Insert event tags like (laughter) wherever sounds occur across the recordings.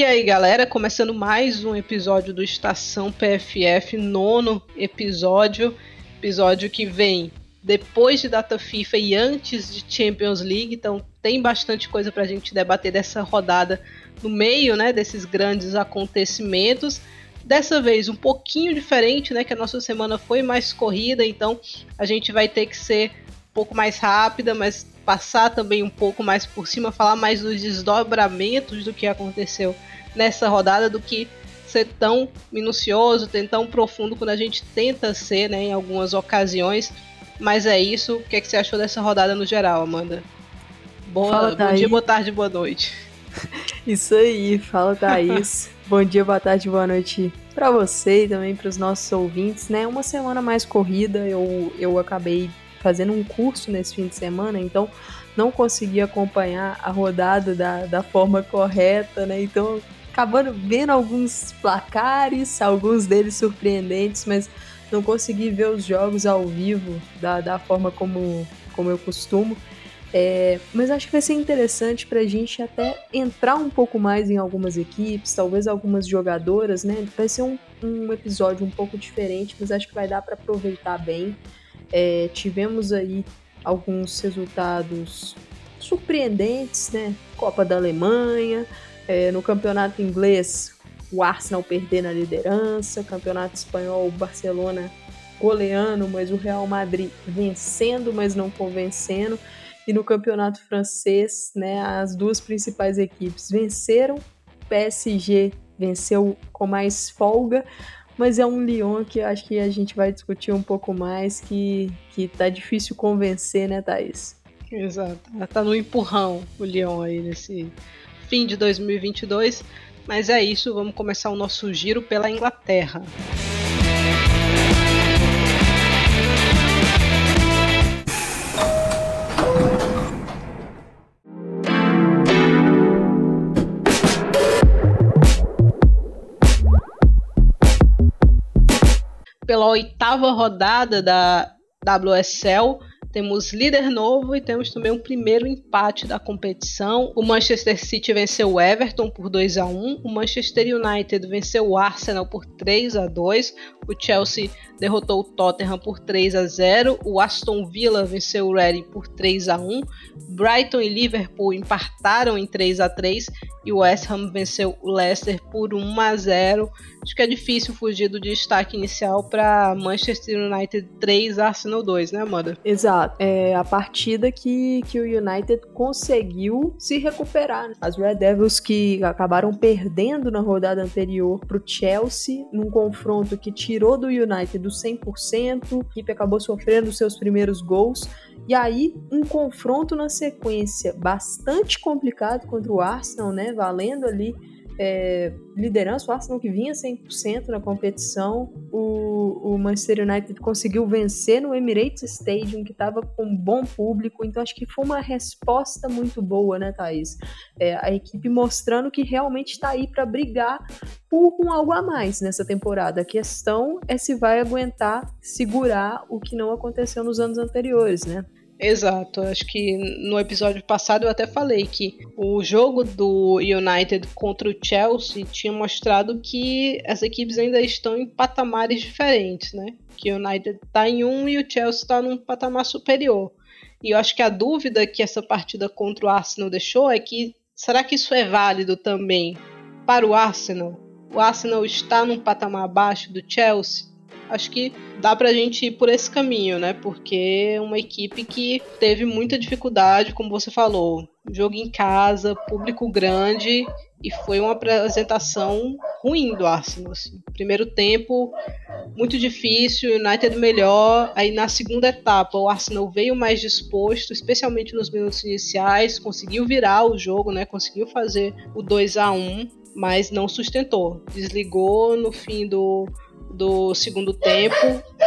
E aí, galera, começando mais um episódio do Estação PFF, nono episódio, episódio que vem depois de data FIFA e antes de Champions League, então tem bastante coisa para a gente debater dessa rodada no meio, né, desses grandes acontecimentos. Dessa vez um pouquinho diferente, né, que a nossa semana foi mais corrida, então a gente vai ter que ser pouco mais rápida, mas passar também um pouco mais por cima, falar mais dos desdobramentos do que aconteceu nessa rodada, do que ser tão minucioso, ter tão profundo quando a gente tenta ser, né, em algumas ocasiões. Mas é isso. O que, é que você achou dessa rodada no geral, Amanda? Boa, fala, bom dia, boa tarde, boa noite. (laughs) Isso aí, fala Thaís. (laughs) bom dia, boa tarde, boa noite para você e também para os nossos ouvintes, né? Uma semana mais corrida, eu, eu acabei fazendo um curso nesse fim de semana, então não consegui acompanhar a rodada da, da forma correta, né? Então, acabando vendo alguns placares, alguns deles surpreendentes, mas não consegui ver os jogos ao vivo da, da forma como, como eu costumo. É, mas acho que vai ser interessante para a gente até entrar um pouco mais em algumas equipes, talvez algumas jogadoras, né? Vai ser um, um episódio um pouco diferente, mas acho que vai dar para aproveitar bem. É, tivemos aí alguns resultados surpreendentes, né? Copa da Alemanha, é, no campeonato inglês, o Arsenal perder na liderança, campeonato espanhol, o Barcelona goleando, mas o Real Madrid vencendo, mas não convencendo. E no campeonato francês, né, as duas principais equipes venceram. PSG venceu com mais folga, mas é um Lyon que acho que a gente vai discutir um pouco mais, que, que tá difícil convencer, né, Thaís? Exato. Tá no empurrão o Lyon aí nesse fim de 2022. Mas é isso, vamos começar o nosso giro pela Inglaterra. Pela oitava rodada da WSL, temos líder novo e temos também um primeiro empate da competição. O Manchester City venceu o Everton por 2 a 1, o Manchester United venceu o Arsenal por 3 a 2, o Chelsea derrotou o Tottenham por 3 a 0, o Aston Villa venceu o Reading por 3 a 1, Brighton e Liverpool empataram em 3 a 3 e o West Ham venceu o Leicester por 1 a 0. Acho que é difícil fugir do destaque inicial para Manchester United 3, Arsenal 2, né, Amanda? Exato. É a partida que, que o United conseguiu se recuperar. Né? As Red Devils que acabaram perdendo na rodada anterior para o Chelsea, num confronto que tirou do United do 100%, a equipe acabou sofrendo seus primeiros gols. E aí, um confronto na sequência bastante complicado contra o Arsenal, né? Valendo ali é, liderança, o Arsenal que vinha 100% na competição, o, o, Manchester United conseguiu vencer no Emirates Stadium, que estava com um bom público, então acho que foi uma resposta muito boa, né, Thaís? É, a equipe mostrando que realmente está aí para brigar por um algo a mais nessa temporada. A questão é se vai aguentar segurar o que não aconteceu nos anos anteriores, né? Exato, acho que no episódio passado eu até falei que o jogo do United contra o Chelsea tinha mostrado que as equipes ainda estão em patamares diferentes, né? Que o United está em um e o Chelsea está num patamar superior. E eu acho que a dúvida que essa partida contra o Arsenal deixou é que será que isso é válido também para o Arsenal? O Arsenal está num patamar abaixo do Chelsea? Acho que dá pra gente ir por esse caminho, né? Porque uma equipe que teve muita dificuldade, como você falou, jogo em casa, público grande e foi uma apresentação ruim do Arsenal. Assim. Primeiro tempo muito difícil, United melhor. Aí na segunda etapa o Arsenal veio mais disposto, especialmente nos minutos iniciais, conseguiu virar o jogo, né? Conseguiu fazer o 2 a 1 mas não sustentou. Desligou no fim do do segundo tempo.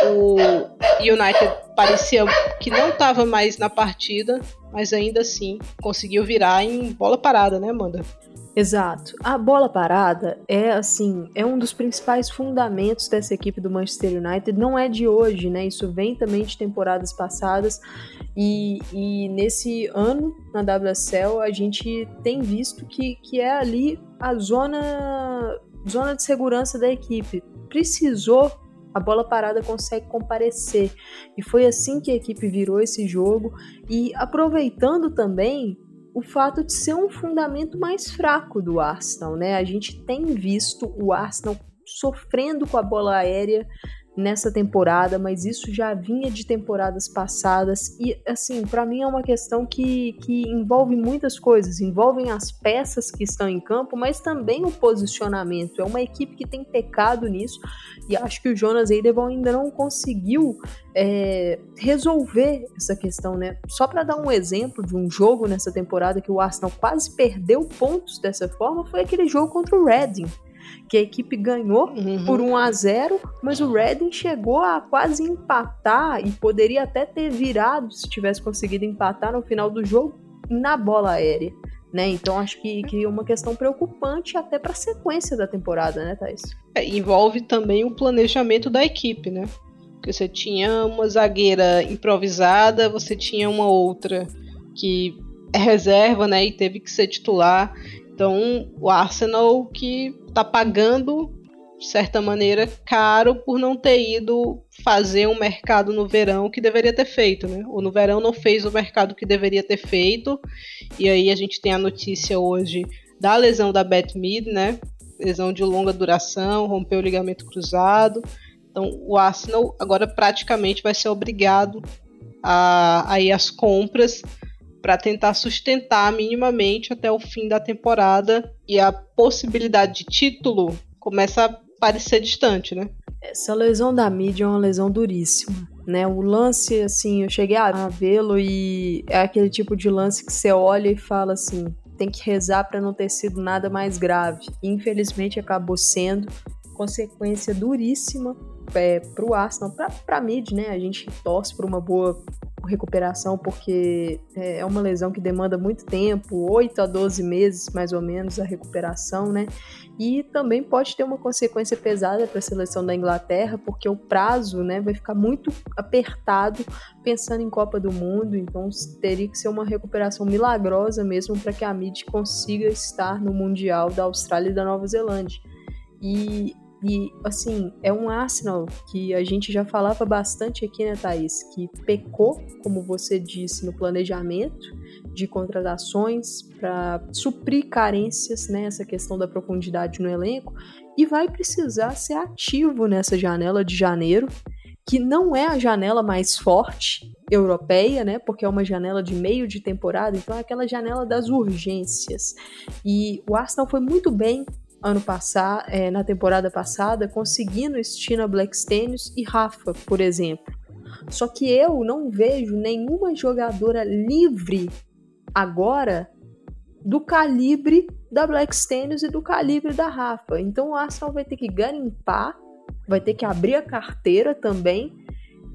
O United parecia que não estava mais na partida, mas ainda assim conseguiu virar em bola parada, né, Amanda? Exato. A bola parada é assim, é um dos principais fundamentos dessa equipe do Manchester United. Não é de hoje, né? Isso vem também de temporadas passadas. E, e nesse ano na WSL a gente tem visto que, que é ali a zona, zona de segurança da equipe. Precisou a bola parada consegue comparecer. E foi assim que a equipe virou esse jogo. E aproveitando também o fato de ser um fundamento mais fraco do Arsenal, né? A gente tem visto o Arsenal sofrendo com a bola aérea nessa temporada, mas isso já vinha de temporadas passadas e assim, para mim é uma questão que, que envolve muitas coisas, envolvem as peças que estão em campo, mas também o posicionamento. É uma equipe que tem pecado nisso e acho que o Jonas Eidevall ainda não conseguiu é, resolver essa questão, né? Só para dar um exemplo de um jogo nessa temporada que o Arsenal quase perdeu pontos dessa forma, foi aquele jogo contra o Reading que a equipe ganhou uhum. por 1 a 0, mas o Reading chegou a quase empatar e poderia até ter virado se tivesse conseguido empatar no final do jogo na bola aérea. Né? Então acho que, que é uma questão preocupante até para a sequência da temporada, né, Thais? É, envolve também o planejamento da equipe, né? Porque você tinha uma zagueira improvisada, você tinha uma outra que é reserva, né, e teve que ser titular. Então, o Arsenal que está pagando, de certa maneira, caro por não ter ido fazer um mercado no verão que deveria ter feito, né? Ou no verão não fez o mercado que deveria ter feito. E aí a gente tem a notícia hoje da lesão da Beth Mead, né? Lesão de longa duração, rompeu o ligamento cruzado. Então, o Arsenal agora praticamente vai ser obrigado a, a ir às compras para tentar sustentar minimamente até o fim da temporada e a possibilidade de título começa a parecer distante, né? Essa lesão da mídia é uma lesão duríssima, né? O lance, assim, eu cheguei a vê-lo e é aquele tipo de lance que você olha e fala assim, tem que rezar para não ter sido nada mais grave. Infelizmente acabou sendo consequência duríssima é, para o Arsenal, para a mid, né? A gente torce por uma boa recuperação, porque é, é uma lesão que demanda muito tempo 8 a 12 meses mais ou menos a recuperação, né? E também pode ter uma consequência pesada para a seleção da Inglaterra, porque o prazo né, vai ficar muito apertado pensando em Copa do Mundo, então teria que ser uma recuperação milagrosa mesmo para que a MID consiga estar no Mundial da Austrália e da Nova Zelândia. E e, assim, é um Arsenal que a gente já falava bastante aqui, né, Thaís? Que pecou, como você disse, no planejamento de contratações para suprir carências, né? Questão da profundidade no elenco. E vai precisar ser ativo nessa janela de janeiro, que não é a janela mais forte europeia, né? Porque é uma janela de meio de temporada, então é aquela janela das urgências. E o Arsenal foi muito bem ano passado, é, na temporada passada, conseguindo Stina Blackstenius e Rafa, por exemplo. Só que eu não vejo nenhuma jogadora livre agora do calibre da Blackstenius e do calibre da Rafa. Então o Arsenal vai ter que garimpar, vai ter que abrir a carteira também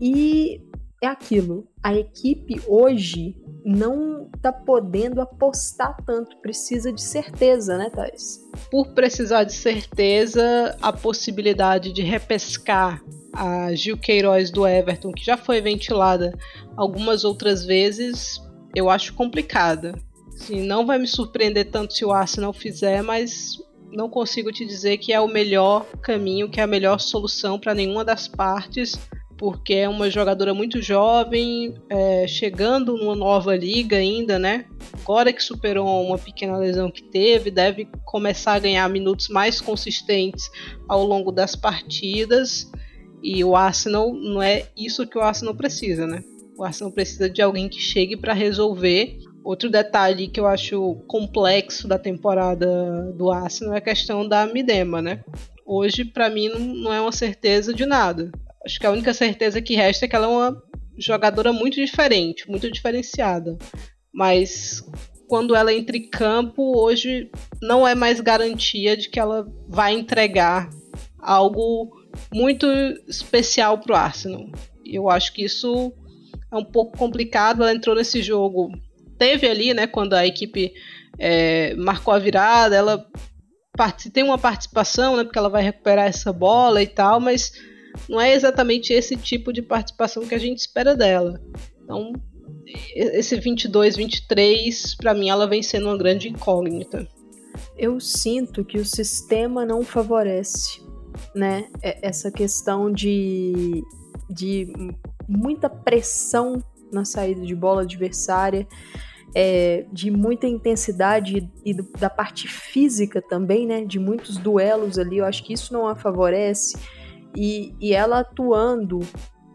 e é aquilo. A equipe hoje não tá podendo apostar tanto, precisa de certeza, né, Thais? Por precisar de certeza, a possibilidade de repescar a Gil Queiroz do Everton, que já foi ventilada algumas outras vezes, eu acho complicada. Assim, não vai me surpreender tanto se o Arsenal fizer, mas não consigo te dizer que é o melhor caminho, que é a melhor solução para nenhuma das partes porque é uma jogadora muito jovem, é, chegando numa nova liga ainda, né? Agora que superou uma pequena lesão que teve, deve começar a ganhar minutos mais consistentes ao longo das partidas. E o Arsenal não é isso que o Arsenal precisa, né? O Arsenal precisa de alguém que chegue para resolver. Outro detalhe que eu acho complexo da temporada do Arsenal é a questão da Midema, né? Hoje, para mim, não é uma certeza de nada acho que a única certeza que resta é que ela é uma jogadora muito diferente, muito diferenciada. Mas quando ela entra em campo, hoje não é mais garantia de que ela vai entregar algo muito especial para o Arsenal. Eu acho que isso é um pouco complicado. Ela entrou nesse jogo, teve ali, né, quando a equipe é, marcou a virada, ela tem uma participação, né, porque ela vai recuperar essa bola e tal, mas não é exatamente esse tipo de participação que a gente espera dela. Então, esse 22, 23, para mim ela vem sendo uma grande incógnita. Eu sinto que o sistema não favorece, né, essa questão de, de muita pressão na saída de bola adversária é, de muita intensidade e do, da parte física também, né? De muitos duelos ali. Eu acho que isso não a favorece. E, e ela atuando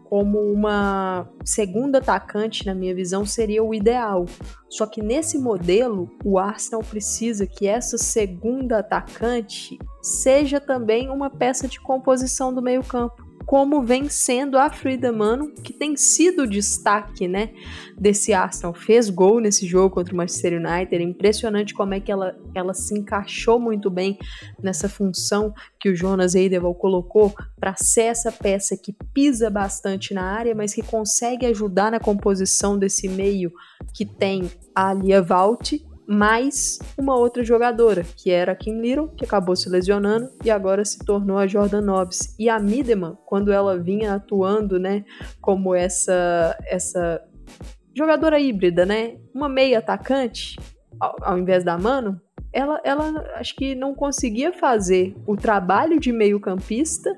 como uma segunda atacante, na minha visão, seria o ideal. Só que nesse modelo, o Arsenal precisa que essa segunda atacante seja também uma peça de composição do meio-campo como vem sendo a Frida Mano, que tem sido o destaque, né, desse Arsenal. Fez gol nesse jogo contra o Manchester United, é impressionante como é que ela, ela se encaixou muito bem nessa função que o Jonas Eideval colocou para ser essa peça que pisa bastante na área, mas que consegue ajudar na composição desse meio que tem a Lia Valt mais uma outra jogadora, que era a Kim Little, que acabou se lesionando e agora se tornou a Jordan Nobbs. E a Mideman, quando ela vinha atuando, né, como essa essa jogadora híbrida, né, uma meia atacante, ao, ao invés da Mano, ela, ela acho que não conseguia fazer o trabalho de meio campista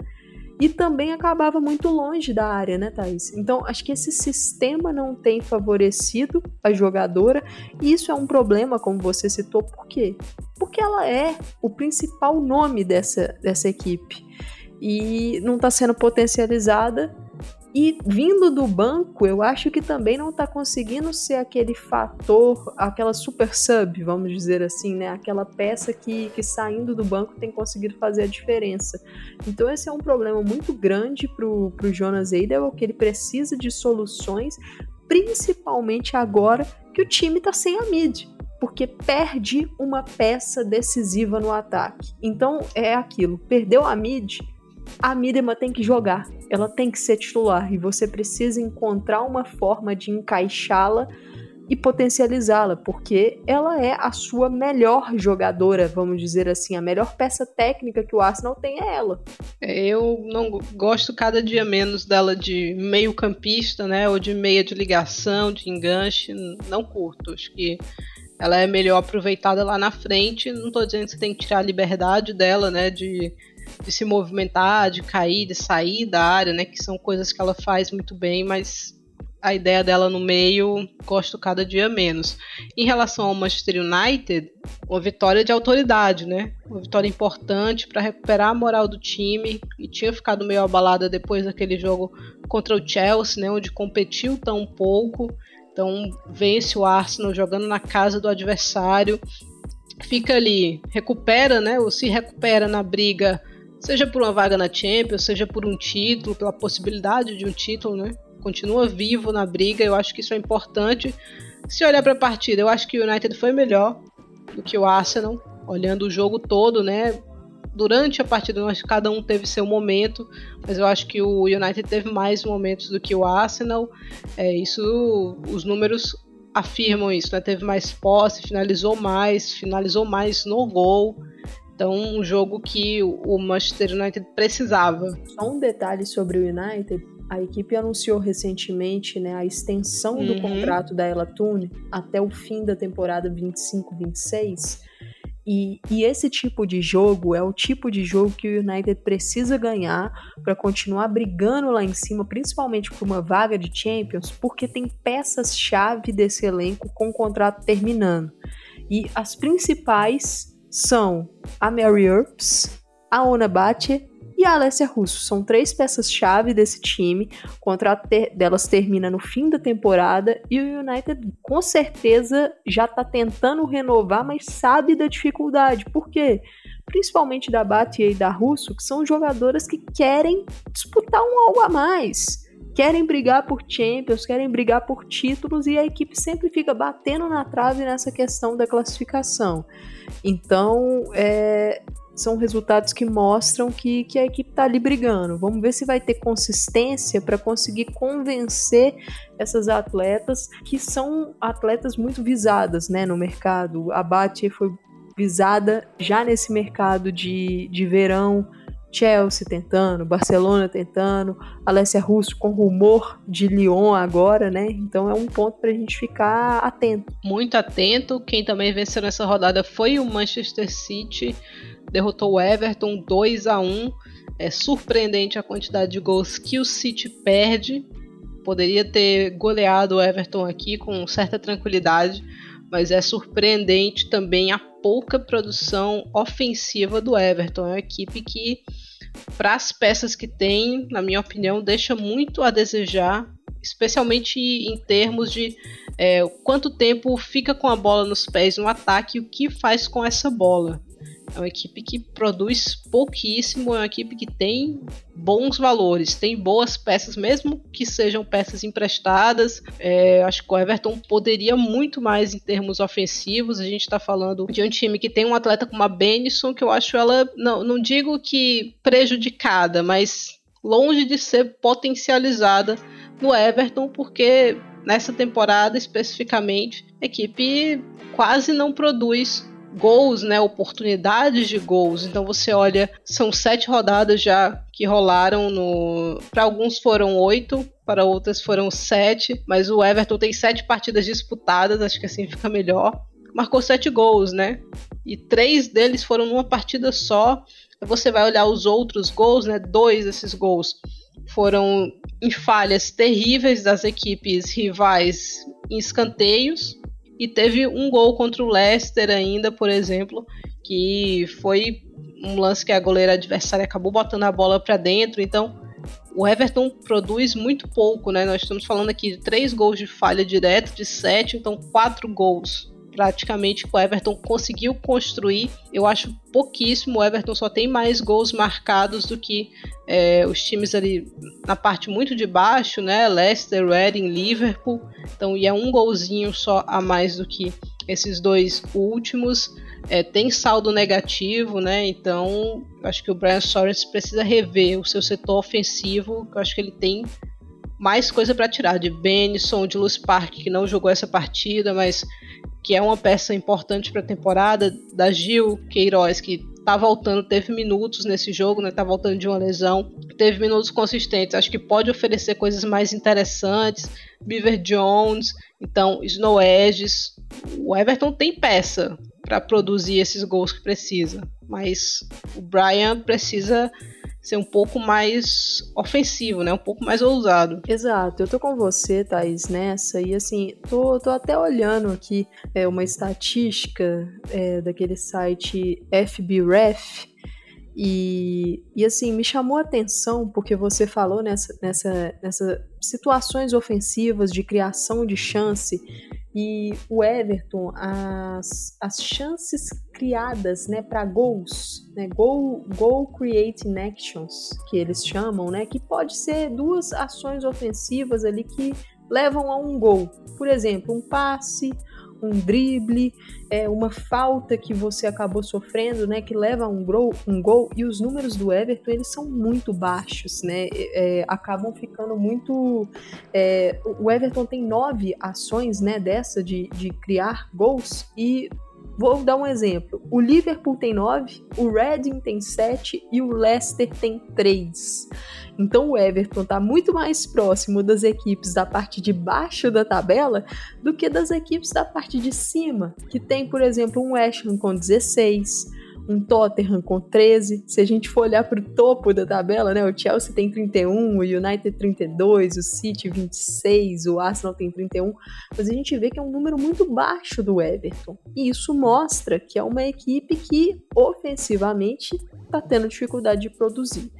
e também acabava muito longe da área, né, Thaís? Então, acho que esse sistema não tem favorecido a jogadora, e isso é um problema, como você citou, por quê? Porque ela é o principal nome dessa, dessa equipe e não está sendo potencializada e vindo do banco, eu acho que também não está conseguindo ser aquele fator, aquela super sub, vamos dizer assim, né? Aquela peça que, que saindo do banco tem conseguido fazer a diferença. Então esse é um problema muito grande para o Jonas Eidel, que ele precisa de soluções, principalmente agora que o time está sem a mid porque perde uma peça decisiva no ataque. Então é aquilo, perdeu a mid, a Midema tem que jogar, ela tem que ser titular. E você precisa encontrar uma forma de encaixá-la e potencializá-la, porque ela é a sua melhor jogadora, vamos dizer assim, a melhor peça técnica que o Arsenal tem é ela. Eu não gosto cada dia menos dela de meio campista, né, ou de meia de ligação, de enganche, não curto, acho que ela é melhor aproveitada lá na frente, não estou dizendo que você tem que tirar a liberdade dela, né, de de se movimentar, de cair, de sair da área, né? Que são coisas que ela faz muito bem, mas a ideia dela no meio gosto cada dia menos. Em relação ao Manchester United, uma vitória de autoridade, né? Uma vitória importante para recuperar a moral do time e tinha ficado meio abalada depois daquele jogo contra o Chelsea, né? Onde competiu tão pouco. Então vence o Arsenal jogando na casa do adversário, fica ali, recupera, né? Ou se recupera na briga seja por uma vaga na Champions, seja por um título, pela possibilidade de um título, né? Continua vivo na briga, eu acho que isso é importante. Se olhar para a partida, eu acho que o United foi melhor do que o Arsenal, olhando o jogo todo, né? Durante a partida, que cada um teve seu momento, mas eu acho que o United teve mais momentos do que o Arsenal. É, isso, os números afirmam isso, né? Teve mais posse, finalizou mais, finalizou mais no gol. Então, um jogo que o Manchester United precisava. Só um detalhe sobre o United. A equipe anunciou recentemente né, a extensão uhum. do contrato da Ela Tune até o fim da temporada 25-26. E, e, esse tipo de jogo é o tipo de jogo que o United precisa ganhar para continuar brigando lá em cima, principalmente por uma vaga de Champions, porque tem peças-chave desse elenco com o contrato terminando. E as principais são a Mary Earps, a Ona Bache e a Alessia Russo. São três peças-chave desse time. O contrato ter delas termina no fim da temporada e o United com certeza já está tentando renovar, mas sabe da dificuldade. Por quê? Principalmente da Batia e da Russo, que são jogadoras que querem disputar um algo a mais querem brigar por Champions, querem brigar por títulos e a equipe sempre fica batendo na trave nessa questão da classificação. Então, é, são resultados que mostram que, que a equipe está ali brigando. Vamos ver se vai ter consistência para conseguir convencer essas atletas que são atletas muito visadas né, no mercado. A Bate foi visada já nesse mercado de, de verão Chelsea tentando, Barcelona tentando, Alessia Russo com rumor de Lyon agora, né? Então é um ponto para a gente ficar atento. Muito atento. Quem também venceu nessa rodada foi o Manchester City, derrotou o Everton 2 a 1. É surpreendente a quantidade de gols que o City perde. Poderia ter goleado o Everton aqui com certa tranquilidade, mas é surpreendente também a pouca produção ofensiva do Everton. É uma equipe que, para as peças que tem, na minha opinião, deixa muito a desejar, especialmente em termos de é, quanto tempo fica com a bola nos pés no ataque e o que faz com essa bola. É uma equipe que produz pouquíssimo, é uma equipe que tem bons valores, tem boas peças, mesmo que sejam peças emprestadas. É, acho que o Everton poderia muito mais em termos ofensivos. A gente está falando de um time que tem um atleta como a Benison, que eu acho ela, não, não digo que prejudicada, mas longe de ser potencializada no Everton, porque nessa temporada especificamente a equipe quase não produz gols, né, oportunidades de gols. Então você olha, são sete rodadas já que rolaram no. Para alguns foram oito, para outras foram sete, mas o Everton tem sete partidas disputadas, acho que assim fica melhor. Marcou sete gols, né? E três deles foram numa partida só. Você vai olhar os outros gols, né? Dois desses gols foram em falhas terríveis das equipes rivais em escanteios. E teve um gol contra o Leicester ainda, por exemplo, que foi um lance que a goleira adversária acabou botando a bola para dentro. Então, o Everton produz muito pouco, né? Nós estamos falando aqui de três gols de falha direta, de sete, então quatro gols praticamente que o Everton conseguiu construir. Eu acho pouquíssimo. O Everton só tem mais gols marcados do que é, os times ali na parte muito de baixo, né? Leicester, Reading, Liverpool. Então, e é um golzinho só a mais do que esses dois últimos. É, tem saldo negativo, né? Então, acho que o Brian Soares precisa rever o seu setor ofensivo. Eu acho que ele tem mais coisa para tirar de Benison, de Luz Park, que não jogou essa partida, mas que é uma peça importante para a temporada, da Gil Queiroz, que tá voltando, teve minutos nesse jogo, né? Tá voltando de uma lesão, teve minutos consistentes. Acho que pode oferecer coisas mais interessantes. Beaver Jones, então Snow Edges. O Everton tem peça para produzir esses gols que precisa, mas o Brian precisa ser um pouco mais ofensivo, né? Um pouco mais ousado. Exato, eu tô com você, Thaís, nessa. E assim, tô, tô até olhando aqui é, uma estatística é, daquele site FBref. E, e assim, me chamou a atenção porque você falou nessa, nessa, nessa situações ofensivas de criação de chance e o Everton, as, as chances criadas né, para gols, né, goal, goal creating actions, que eles chamam, né, que pode ser duas ações ofensivas ali que levam a um gol. Por exemplo, um passe, um drible, é, uma falta que você acabou sofrendo, né, que leva a um gol, um gol, e os números do Everton eles são muito baixos, né, é, acabam ficando muito, é, o Everton tem nove ações, né, dessa de, de criar gols e Vou dar um exemplo. O Liverpool tem nove, o Reading tem sete e o Leicester tem três. Então o Everton está muito mais próximo das equipes da parte de baixo da tabela do que das equipes da parte de cima, que tem, por exemplo, um West Ham com 16, um Tottenham com 13. Se a gente for olhar para o topo da tabela, né, o Chelsea tem 31, o United 32, o City 26, o Arsenal tem 31, mas a gente vê que é um número muito baixo do Everton. E isso mostra que é uma equipe que ofensivamente está tendo dificuldade de produzir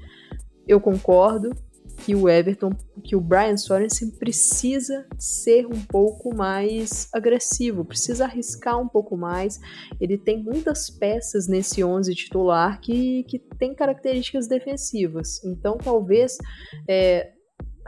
eu concordo que o Everton, que o Brian Sorensen precisa ser um pouco mais agressivo, precisa arriscar um pouco mais. Ele tem muitas peças nesse 11 titular que, que tem características defensivas. Então, talvez é,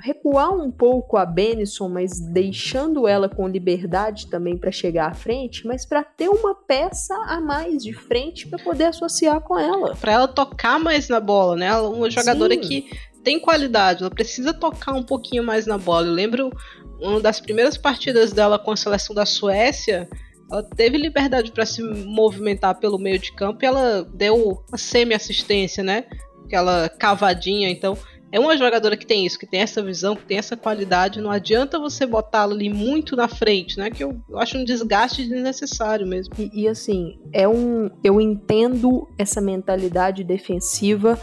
recuar um pouco a Benison, mas deixando ela com liberdade também para chegar à frente, mas para ter uma peça a mais de frente para poder associar com ela. Para ela tocar mais na bola, né? Ela é uma jogadora Sim. que tem qualidade, ela precisa tocar um pouquinho mais na bola. Eu lembro uma das primeiras partidas dela com a seleção da Suécia, ela teve liberdade para se movimentar pelo meio de campo e ela deu uma semi-assistência, né? Aquela cavadinha, então é uma jogadora que tem isso, que tem essa visão, que tem essa qualidade. Não adianta você botá-la ali muito na frente, né? Que eu, eu acho um desgaste desnecessário mesmo. E, e, assim, é um. Eu entendo essa mentalidade defensiva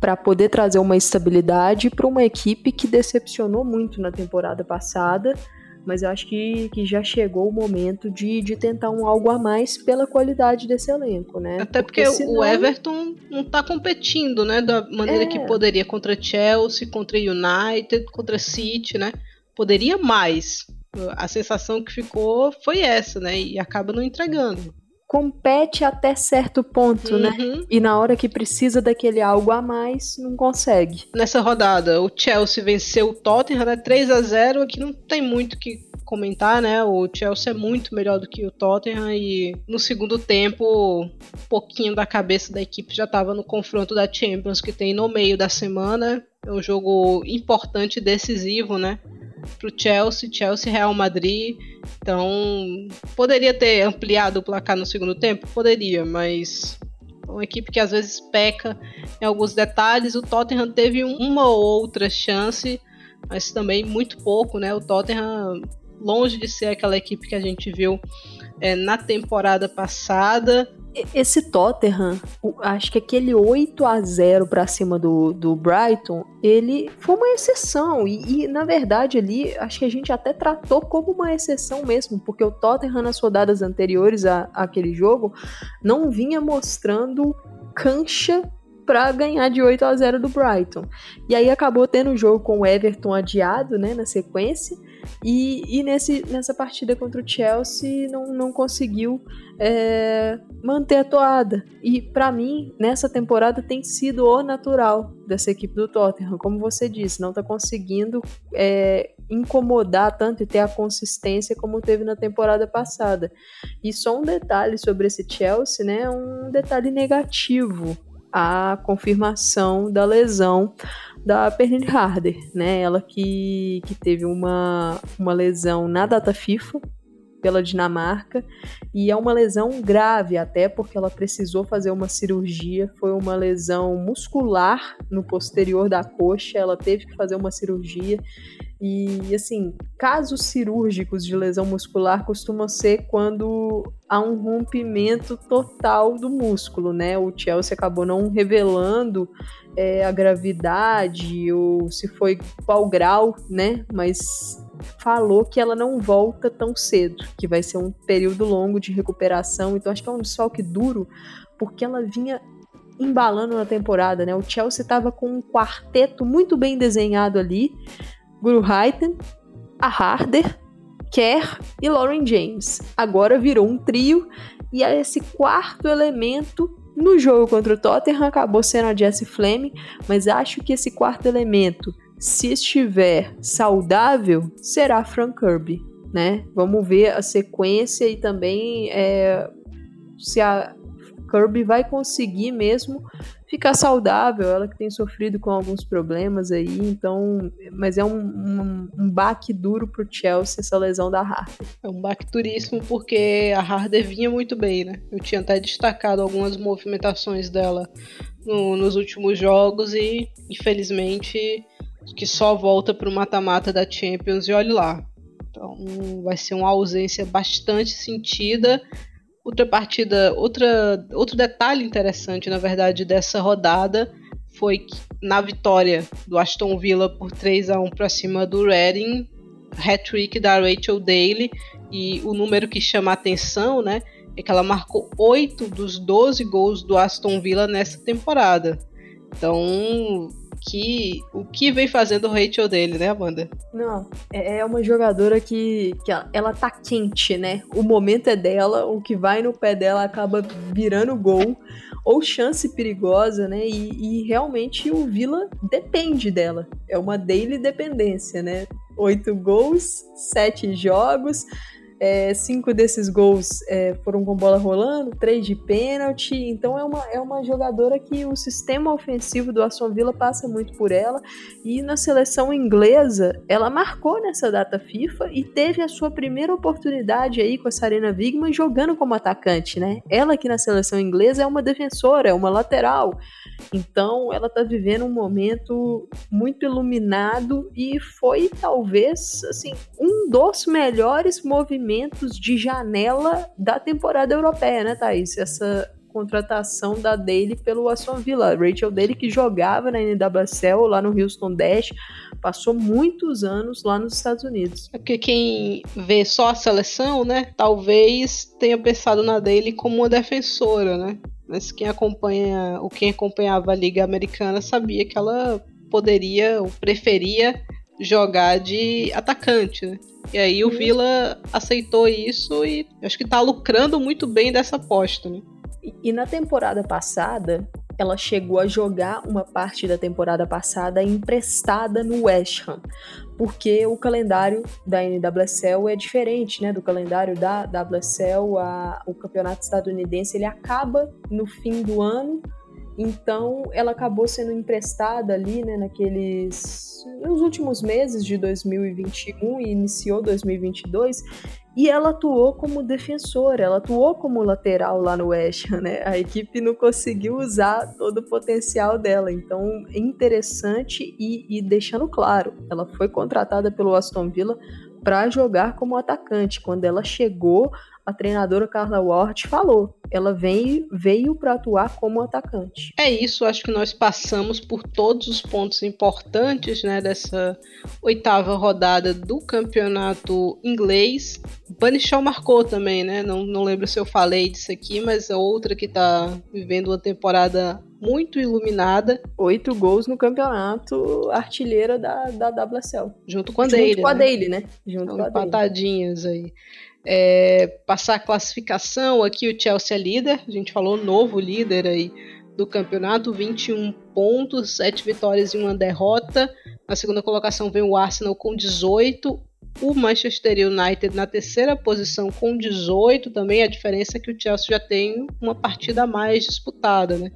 para poder trazer uma estabilidade para uma equipe que decepcionou muito na temporada passada mas eu acho que, que já chegou o momento de, de tentar um algo a mais pela qualidade desse elenco, né? Até porque, porque senão... o Everton não tá competindo, né? Da maneira é. que poderia contra Chelsea, contra United, contra City, né? Poderia mais. A sensação que ficou foi essa, né? E acaba não entregando compete até certo ponto, né? uhum. né? E na hora que precisa daquele algo a mais, não consegue. Nessa rodada, o Chelsea venceu o Tottenham, né? 3 a 0 aqui não tem muito que comentar, né? O Chelsea é muito melhor do que o Tottenham e no segundo tempo, um pouquinho da cabeça da equipe já estava no confronto da Champions que tem no meio da semana. É um jogo importante e decisivo, né? Pro Chelsea, Chelsea Real Madrid então, poderia ter ampliado o placar no segundo tempo? Poderia, mas uma equipe que às vezes peca em alguns detalhes. O Tottenham teve uma ou outra chance, mas também muito pouco, né? O Tottenham, longe de ser aquela equipe que a gente viu é, na temporada passada, esse Tottenham, acho que aquele 8 a 0 para cima do, do Brighton, ele foi uma exceção. E, e, na verdade, ali, acho que a gente até tratou como uma exceção mesmo, porque o Tottenham, nas rodadas anteriores a, àquele jogo, não vinha mostrando cancha para ganhar de 8 a 0 do Brighton. E aí acabou tendo o jogo com o Everton adiado, né, na sequência. E, e nesse, nessa partida contra o Chelsea não, não conseguiu é, manter a toada. E para mim, nessa temporada tem sido o natural dessa equipe do Tottenham. Como você disse, não tá conseguindo é, incomodar tanto e ter a consistência como teve na temporada passada. E só um detalhe sobre esse Chelsea, né? Um detalhe negativo. A confirmação da lesão da Pernille Harder, né? Ela que, que teve uma, uma lesão na data FIFA pela Dinamarca. E é uma lesão grave até porque ela precisou fazer uma cirurgia, foi uma lesão muscular no posterior da coxa, ela teve que fazer uma cirurgia e assim, casos cirúrgicos de lesão muscular costumam ser quando há um rompimento total do músculo, né? O Chelsea acabou não revelando é, a gravidade ou se foi qual grau, né? Mas falou que ela não volta tão cedo, que vai ser um período longo de recuperação. Então acho que é um desfalque duro, porque ela vinha embalando na temporada, né? O Chelsea estava com um quarteto muito bem desenhado ali, Guru Haiten, a Harder, Kerr e Lauren James. Agora virou um trio e esse quarto elemento no jogo contra o Tottenham acabou sendo a Jessie Fleming, mas acho que esse quarto elemento, se estiver saudável, será Frank Kirby, né? Vamos ver a sequência e também é, se a Kirby vai conseguir mesmo ficar saudável, ela que tem sofrido com alguns problemas aí, então, mas é um, um, um baque duro pro Chelsea essa lesão da Harder. É um baque duríssimo porque a Harder vinha muito bem, né? Eu tinha até destacado algumas movimentações dela no, nos últimos jogos e, infelizmente, que só volta pro mata-mata da Champions e olhe lá. Então, vai ser uma ausência bastante sentida Outra partida, outra, outro detalhe interessante, na verdade, dessa rodada foi na vitória do Aston Villa por 3 a 1 para cima do Reading, hat-trick da Rachel Daly e o número que chama a atenção, né, é que ela marcou 8 dos 12 gols do Aston Villa nessa temporada. Então, que o que vem fazendo o Rachel dele, né, Amanda? Não, é, é uma jogadora que, que ela, ela tá quente, né? O momento é dela, o que vai no pé dela acaba virando gol. ou chance perigosa, né? E, e realmente o Vila depende dela. É uma daily dependência, né? Oito gols, sete jogos. É, cinco desses gols é, foram com bola rolando, três de pênalti. Então é uma, é uma jogadora que o sistema ofensivo do Aston Villa passa muito por ela. E na seleção inglesa, ela marcou nessa data FIFA e teve a sua primeira oportunidade aí com a Sarena Wigman jogando como atacante, né? Ela que na seleção inglesa é uma defensora, é uma lateral. Então ela tá vivendo um momento muito iluminado e foi talvez assim um dos melhores movimentos movimentos de janela da temporada europeia, né, Thaís? Essa contratação da Daly pelo Aston Villa. Rachel Daly que jogava na NWSL lá no Houston Dash, passou muitos anos lá nos Estados Unidos. É porque quem vê só a seleção, né, talvez tenha pensado na Daly como uma defensora, né? Mas quem acompanha, ou quem acompanhava a Liga Americana sabia que ela poderia ou preferia jogar de atacante, né? E aí o Vila aceitou isso e acho que tá lucrando muito bem dessa aposta, né? E na temporada passada, ela chegou a jogar uma parte da temporada passada emprestada no West Ham, porque o calendário da NWSL é diferente, né, do calendário da WSL, a, o campeonato estadunidense ele acaba no fim do ano então, ela acabou sendo emprestada ali, né, naqueles nos últimos meses de 2021 e iniciou 2022, e ela atuou como defensora, ela atuou como lateral lá no West (laughs) né? A equipe não conseguiu usar todo o potencial dela, então é interessante e, e deixando claro, ela foi contratada pelo Aston Villa para jogar como atacante. Quando ela chegou, a treinadora Carla Ward falou. Ela veio, veio para atuar como atacante. É isso, acho que nós passamos por todos os pontos importantes né, dessa oitava rodada do campeonato inglês. Shaw marcou também, né? Não, não lembro se eu falei disso aqui, mas é outra que está vivendo uma temporada muito iluminada. Oito gols no campeonato, artilheira da, da WSL. Junto com a Daily. Junto com a né? Daily, né? Junto Estão com a empatadinhas aí. É, passar a classificação, aqui o Chelsea é líder, a gente falou novo líder aí do campeonato, 21 pontos, 7 vitórias e uma derrota. Na segunda colocação vem o Arsenal com 18, o Manchester United na terceira posição com 18 também. A diferença é que o Chelsea já tem uma partida a mais disputada, né?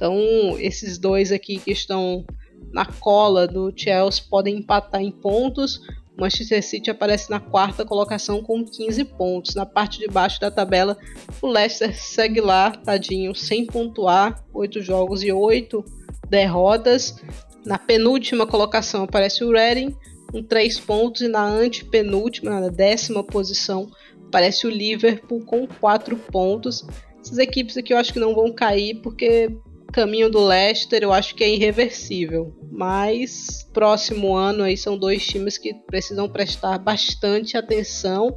Então, esses dois aqui que estão na cola do Chelsea podem empatar em pontos. Manchester City aparece na quarta colocação com 15 pontos. Na parte de baixo da tabela, o Leicester segue lá, tadinho, sem pontuar, 8 jogos e 8 derrotas. Na penúltima colocação aparece o Reading com 3 pontos e na antepenúltima, na décima posição, aparece o Liverpool com 4 pontos. Essas equipes aqui eu acho que não vão cair porque caminho do Leicester eu acho que é irreversível. Mas próximo ano aí são dois times que precisam prestar bastante atenção.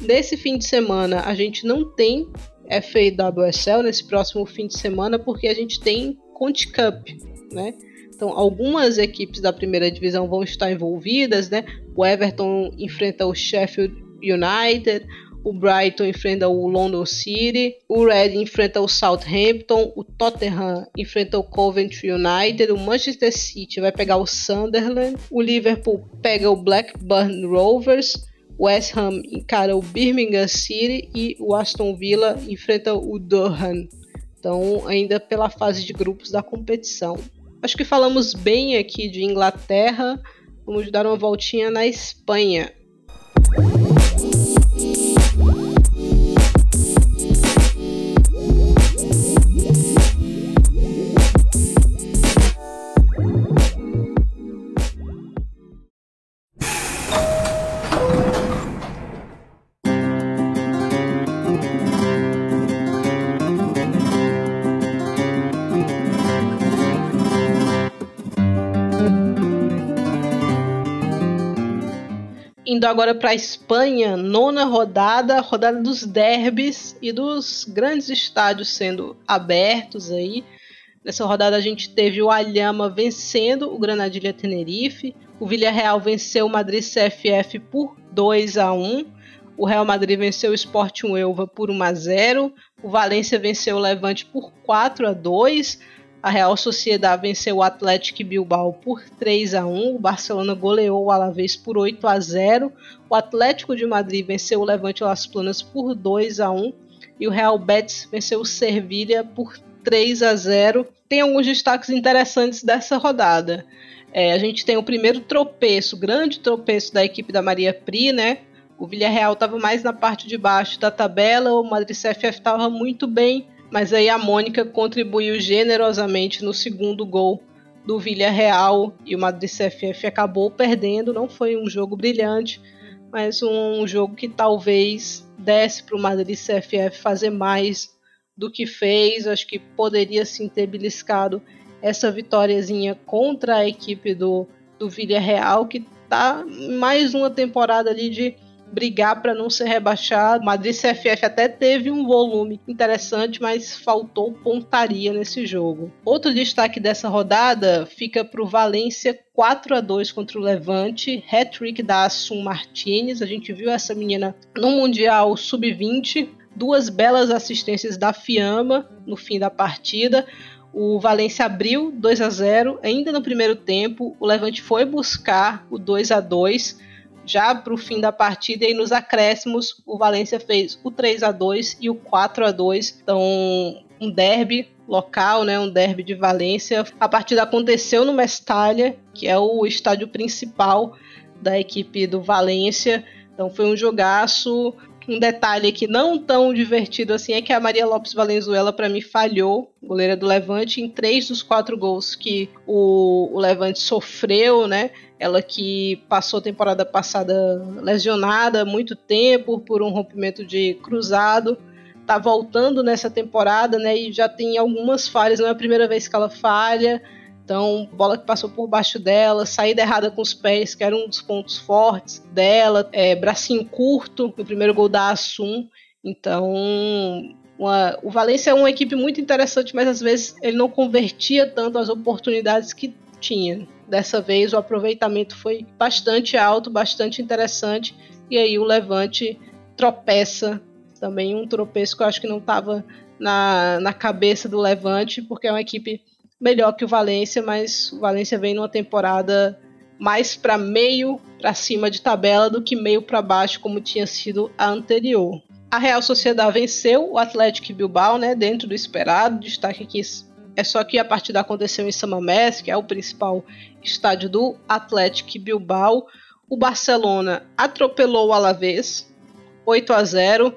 Nesse fim de semana a gente não tem FAWSL nesse próximo fim de semana porque a gente tem Conte Cup, né? Então, algumas equipes da primeira divisão vão estar envolvidas, né? O Everton enfrenta o Sheffield United, o Brighton enfrenta o London City, o Red enfrenta o Southampton, o Tottenham enfrenta o Coventry United, o Manchester City vai pegar o Sunderland, o Liverpool pega o Blackburn Rovers, o West Ham encara o Birmingham City e o Aston Villa enfrenta o Durham. Então, ainda pela fase de grupos da competição. Acho que falamos bem aqui de Inglaterra. Vamos dar uma voltinha na Espanha. Indo agora para a Espanha, nona rodada, rodada dos derbys e dos grandes estádios sendo abertos aí. Nessa rodada a gente teve o Alhama vencendo o Granadilha Tenerife, o Villarreal venceu o Madrid CFF por 2 a 1. o Real Madrid venceu o Sporting Huelva por 1 a 0, o Valência venceu o Levante por 4 a 2, a Real Sociedade venceu o Atlético Bilbao por 3 a 1, o Barcelona goleou o Alavés por 8 a 0, o Atlético de Madrid venceu o Levante Las Planas por 2 a 1 e o Real Betis venceu o Sevilha por 3 a 0. Tem alguns destaques interessantes dessa rodada. É, a gente tem o primeiro tropeço, grande tropeço da equipe da Maria Pri, né? O Villarreal estava mais na parte de baixo da tabela, o Madrid CFF estava muito bem, mas aí a Mônica contribuiu generosamente no segundo gol do Villarreal e o Madrid CFF acabou perdendo. Não foi um jogo brilhante, mas um jogo que talvez desse para o Madrid CFF fazer mais do que fez. Acho que poderia sim ter beliscado essa vitóriazinha contra a equipe do, do Villarreal, que tá mais uma temporada ali de brigar para não ser rebaixado. Madrid CFF até teve um volume interessante, mas faltou pontaria nesse jogo. Outro destaque dessa rodada fica para o Valência 4 a 2 contra o Levante, hat-trick da Assum Martinez. A gente viu essa menina no Mundial Sub-20, duas belas assistências da Fiamma no fim da partida. O Valência abriu 2 a 0 ainda no primeiro tempo. O Levante foi buscar o 2 a 2 já para o fim da partida e nos acréscimos o Valência fez o 3 a 2 e o 4 a 2 então um derby local, né, um derby de Valência. A partida aconteceu no Mestalha, que é o estádio principal da equipe do Valência. Então foi um jogaço. Um detalhe que não tão divertido assim é que a Maria Lopes Valenzuela para mim falhou, goleira do Levante, em três dos quatro gols que o, o Levante sofreu, né? Ela que passou a temporada passada lesionada muito tempo por um rompimento de cruzado, tá voltando nessa temporada, né? E já tem algumas falhas, não é a primeira vez que ela falha. Então, bola que passou por baixo dela, saída errada com os pés, que era um dos pontos fortes dela, é, bracinho curto no primeiro gol da Assum. Então, uma, o Valência é uma equipe muito interessante, mas às vezes ele não convertia tanto as oportunidades que tinha. Dessa vez o aproveitamento foi bastante alto, bastante interessante. E aí o Levante tropeça. Também um tropeço que eu acho que não estava na, na cabeça do Levante, porque é uma equipe melhor que o Valência, mas o Valência vem numa temporada mais para meio para cima de tabela do que meio para baixo, como tinha sido a anterior. A Real Sociedade venceu o Atlético Bilbao, né, dentro do esperado. Destaque aqui é só que a partida aconteceu em Samamés, que é o principal estádio do Atlético Bilbao. O Barcelona atropelou o Alavés, 8 a 0.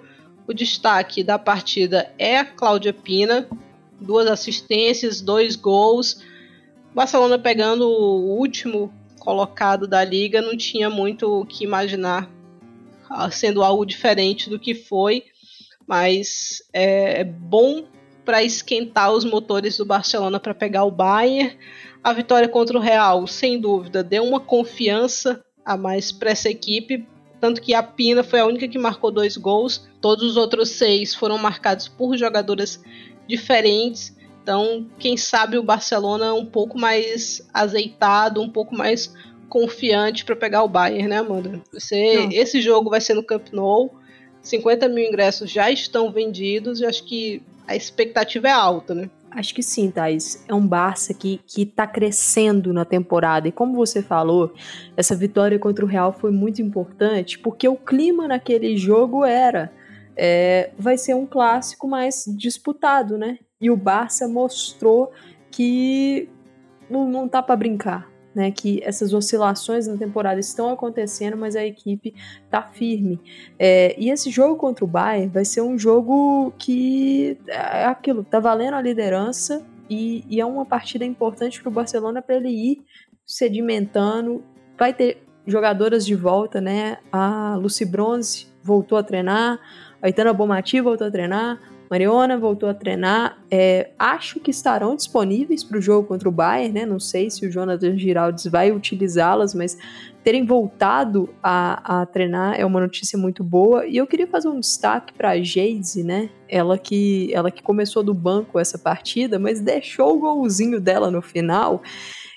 O destaque da partida é a Cláudia Pina, duas assistências, dois gols. Barcelona pegando o último colocado da liga, não tinha muito o que imaginar sendo algo diferente do que foi, mas é bom para esquentar os motores do Barcelona para pegar o Bayern. A vitória contra o Real, sem dúvida, deu uma confiança a mais para essa equipe, tanto que a Pina foi a única que marcou dois gols. Todos os outros seis foram marcados por jogadoras diferentes. Então, quem sabe o Barcelona um pouco mais azeitado, um pouco mais confiante para pegar o Bayern, né, Amanda? Você, esse jogo vai ser no Camp Nou. 50 mil ingressos já estão vendidos e acho que a expectativa é alta, né? Acho que sim, Thais. É um Barça que, que tá crescendo na temporada. E como você falou, essa vitória contra o Real foi muito importante porque o clima naquele jogo era. É, vai ser um clássico mais disputado, né? E o Barça mostrou que não, não tá para brincar né, que essas oscilações na temporada estão acontecendo, mas a equipe tá firme. É, e esse jogo contra o Bayern vai ser um jogo que é aquilo, tá valendo a liderança e, e é uma partida importante para o Barcelona para ele ir sedimentando. Vai ter jogadoras de volta, né? A Lucy Bronze voltou a treinar, a Itana Bomati voltou a treinar, Mariona voltou a treinar. É, acho que estarão disponíveis para o jogo contra o Bayern, né? Não sei se o Jonathan Giraldes vai utilizá-las, mas terem voltado a, a, treinar é uma notícia muito boa. E eu queria fazer um destaque para a Jade, né? Ela que, ela que começou do banco essa partida, mas deixou o golzinho dela no final.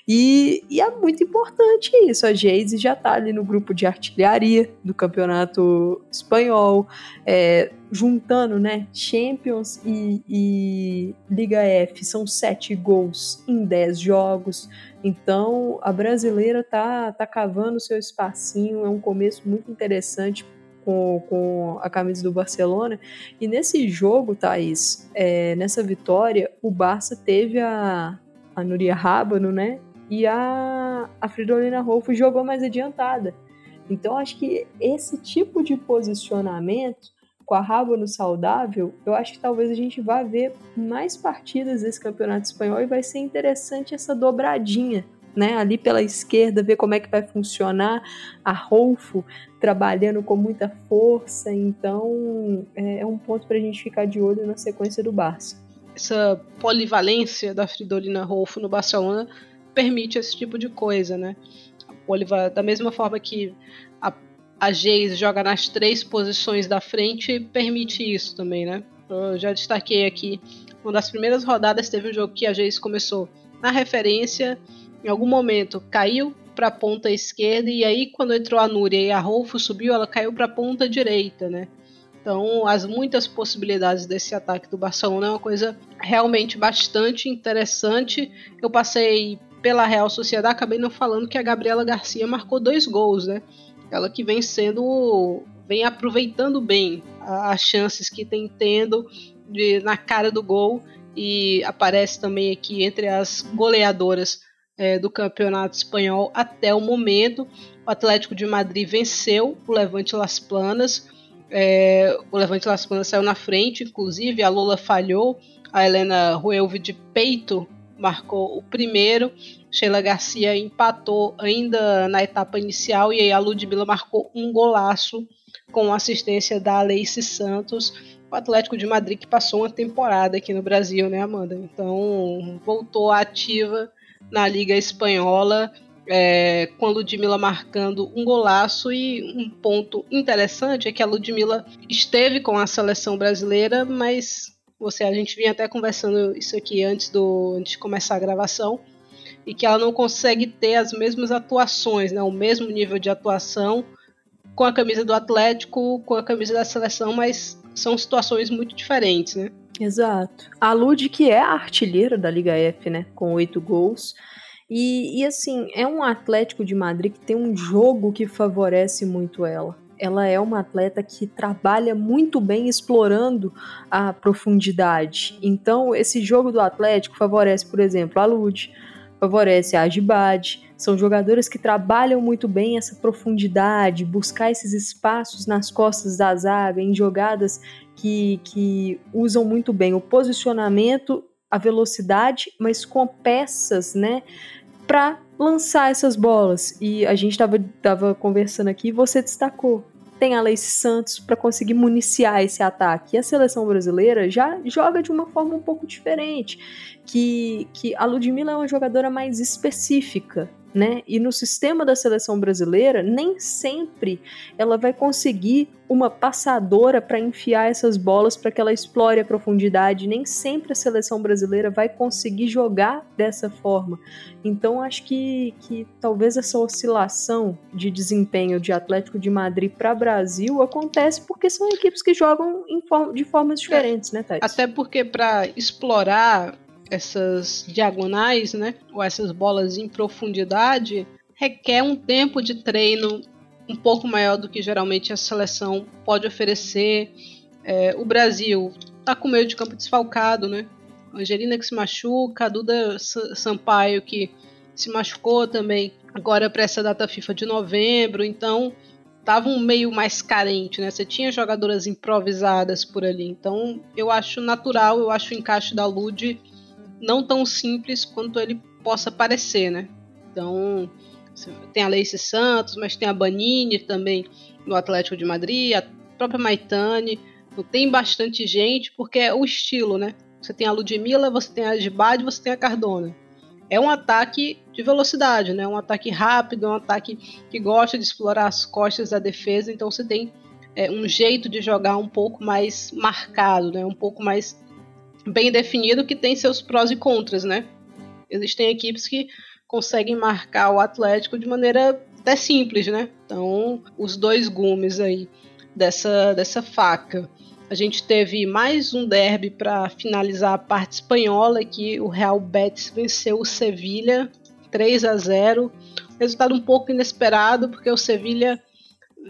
E, e, é muito importante isso. A Geise já está ali no grupo de artilharia do campeonato espanhol, é, juntando né, Champions e, e, Liga F. São sete gols em dez jogos. Então a brasileira tá, tá cavando seu espacinho. É um começo muito interessante com, com a camisa do Barcelona. E nesse jogo, Thaís, é, nessa vitória, o Barça teve a, a Nuria Rábano, né? E a, a Fridolina Rolfo jogou mais adiantada. Então, acho que esse tipo de posicionamento, com a Rábano saudável, eu acho que talvez a gente vá ver mais partidas desse campeonato espanhol e vai ser interessante essa dobradinha né, ali pela esquerda, ver como é que vai funcionar a Rolfo trabalhando com muita força. Então, é, é um ponto para a gente ficar de olho na sequência do Barça. Essa polivalência da Fridolina Rolfo no Barcelona permite esse tipo de coisa, né? Oliva, da mesma forma que a, a Geis joga nas três posições da frente, permite isso também, né? Eu já destaquei aqui, uma das primeiras rodadas teve um jogo que a Geis começou na referência em algum momento caiu para a ponta esquerda e aí quando entrou a Núria e a Rolfo subiu, ela caiu para a ponta direita, né? Então, as muitas possibilidades desse ataque do Barcelona é uma coisa realmente bastante interessante. Eu passei pela Real Sociedade, acabei não falando que a Gabriela Garcia marcou dois gols, né? Ela que vem sendo, vem aproveitando bem as chances que tem tendo de, na cara do gol e aparece também aqui entre as goleadoras é, do campeonato espanhol até o momento. O Atlético de Madrid venceu o Levante Las Planas. É, o Levante Las Planas saiu na frente, inclusive a Lula falhou. A Helena Ruelvi de peito marcou o primeiro. Sheila Garcia empatou ainda na etapa inicial e aí a Ludmilla marcou um golaço com assistência da Aleice Santos. O Atlético de Madrid que passou uma temporada aqui no Brasil, né, Amanda? Então voltou ativa na Liga Espanhola, é, com a Ludmilla marcando um golaço e um ponto interessante é que a Ludmilla esteve com a seleção brasileira, mas você a gente vinha até conversando isso aqui antes do antes de começar a gravação e que ela não consegue ter as mesmas atuações, né, o mesmo nível de atuação com a camisa do Atlético, com a camisa da seleção, mas são situações muito diferentes, né? Exato. A Lud, que é a artilheira da Liga F, né? Com oito gols. E, e assim, é um Atlético de Madrid que tem um jogo que favorece muito ela. Ela é uma atleta que trabalha muito bem explorando a profundidade. Então, esse jogo do Atlético favorece, por exemplo, a Lud, favorece a Agibad. São jogadoras que trabalham muito bem essa profundidade, buscar esses espaços nas costas da zaga, em jogadas que, que usam muito bem o posicionamento, a velocidade, mas com peças, né, para lançar essas bolas. E a gente estava tava conversando aqui, você destacou tem a Santos para conseguir municiar esse ataque. E a seleção brasileira já joga de uma forma um pouco diferente, que, que a Ludmilla é uma jogadora mais específica, né? E no sistema da seleção brasileira, nem sempre ela vai conseguir uma passadora para enfiar essas bolas para que ela explore a profundidade. Nem sempre a seleção brasileira vai conseguir jogar dessa forma. Então, acho que, que talvez essa oscilação de desempenho de Atlético de Madrid para Brasil acontece porque são equipes que jogam form de formas diferentes, né, Thais? Até porque para explorar essas diagonais, né, ou essas bolas em profundidade, requer um tempo de treino um pouco maior do que geralmente a seleção pode oferecer. É, o Brasil está com meio de campo desfalcado, né? Angelina que se machuca, Duda Sampaio que se machucou também agora para essa data FIFA de novembro, então tava um meio mais carente, né? Você tinha jogadoras improvisadas por ali, então eu acho natural, eu acho o encaixe da Lud não tão simples quanto ele possa parecer, né? Então, tem a Leice Santos, mas tem a Banini também no Atlético de Madrid, a própria Maitane. Então, tem bastante gente, porque é o estilo, né? Você tem a Ludmilla, você tem a Gibade, você tem a Cardona. É um ataque de velocidade, né? Um ataque rápido, um ataque que gosta de explorar as costas da defesa. Então você tem é, um jeito de jogar um pouco mais marcado, né? Um pouco mais bem definido que tem seus prós e contras, né? Existem equipes que conseguem marcar o Atlético de maneira até simples, né? Então, os dois gumes aí dessa, dessa faca. A gente teve mais um derby para finalizar a parte espanhola, que o Real Betis venceu o Sevilha 3 a 0. Resultado um pouco inesperado, porque o Sevilha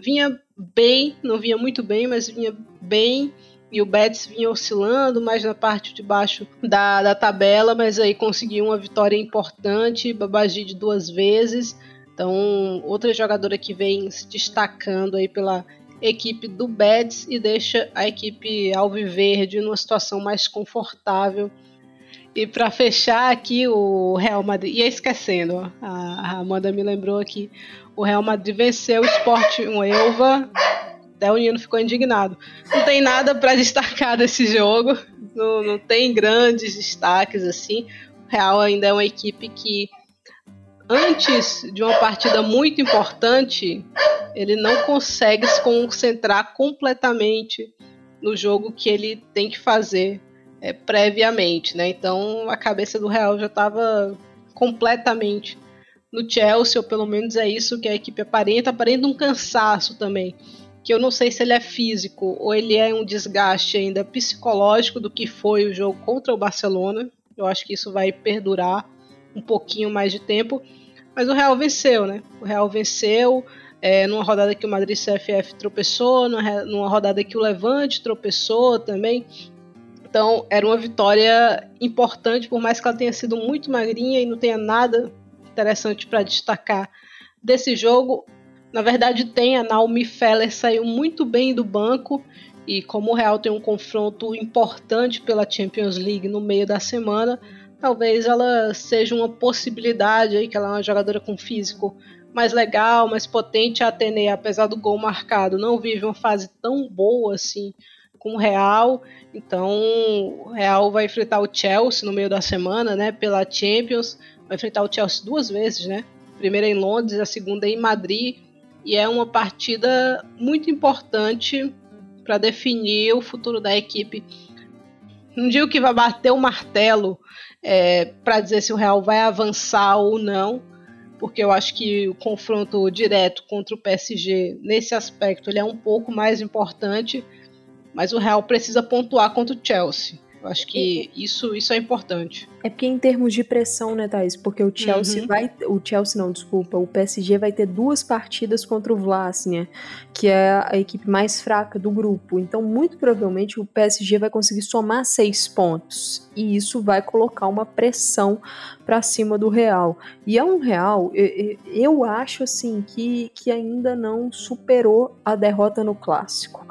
vinha bem, não vinha muito bem, mas vinha bem. E o Betis vinha oscilando mais na parte de baixo da, da tabela, mas aí conseguiu uma vitória importante, Babagide duas vezes. Então, outra jogadora que vem se destacando aí pela equipe do Betis e deixa a equipe alviverde numa situação mais confortável. E para fechar aqui o Real Madrid, ia esquecendo, a Amanda me lembrou aqui, o Real Madrid venceu o Sport 1 Elva, até o Nino ficou indignado. Não tem nada para destacar desse jogo, não, não tem grandes destaques assim. O Real ainda é uma equipe que antes de uma partida muito importante, ele não consegue se concentrar completamente no jogo que ele tem que fazer é, previamente, né? Então a cabeça do Real já estava completamente no Chelsea, ou pelo menos é isso que a equipe aparenta, aparenta um cansaço também, que eu não sei se ele é físico ou ele é um desgaste ainda psicológico do que foi o jogo contra o Barcelona. Eu acho que isso vai perdurar um pouquinho mais de tempo. Mas o Real venceu, né? O Real venceu é, numa rodada que o Madrid CFF tropeçou, numa rodada que o Levante tropeçou também. Então era uma vitória importante, por mais que ela tenha sido muito magrinha e não tenha nada interessante para destacar desse jogo. Na verdade, tem a Naomi Feller saiu muito bem do banco e como o Real tem um confronto importante pela Champions League no meio da semana, talvez ela seja uma possibilidade aí, que ela é uma jogadora com físico mais legal, mais potente. A Atene, apesar do gol marcado, não vive uma fase tão boa assim com o Real. Então, o Real vai enfrentar o Chelsea no meio da semana, né, pela Champions. Vai enfrentar o Chelsea duas vezes, né? Primeira em Londres, a segunda em Madrid. E é uma partida muito importante para definir o futuro da equipe. Não digo que vai bater o martelo é, para dizer se o Real vai avançar ou não, porque eu acho que o confronto direto contra o PSG nesse aspecto ele é um pouco mais importante, mas o Real precisa pontuar contra o Chelsea. Eu acho que isso, isso é importante. É porque em termos de pressão, né, Thaís? Porque o Chelsea uhum. vai. O Chelsea não, desculpa. O PSG vai ter duas partidas contra o Vlasnia, que é a equipe mais fraca do grupo. Então, muito provavelmente, o PSG vai conseguir somar seis pontos. E isso vai colocar uma pressão para cima do Real. E é um Real, eu, eu acho assim, que, que ainda não superou a derrota no clássico.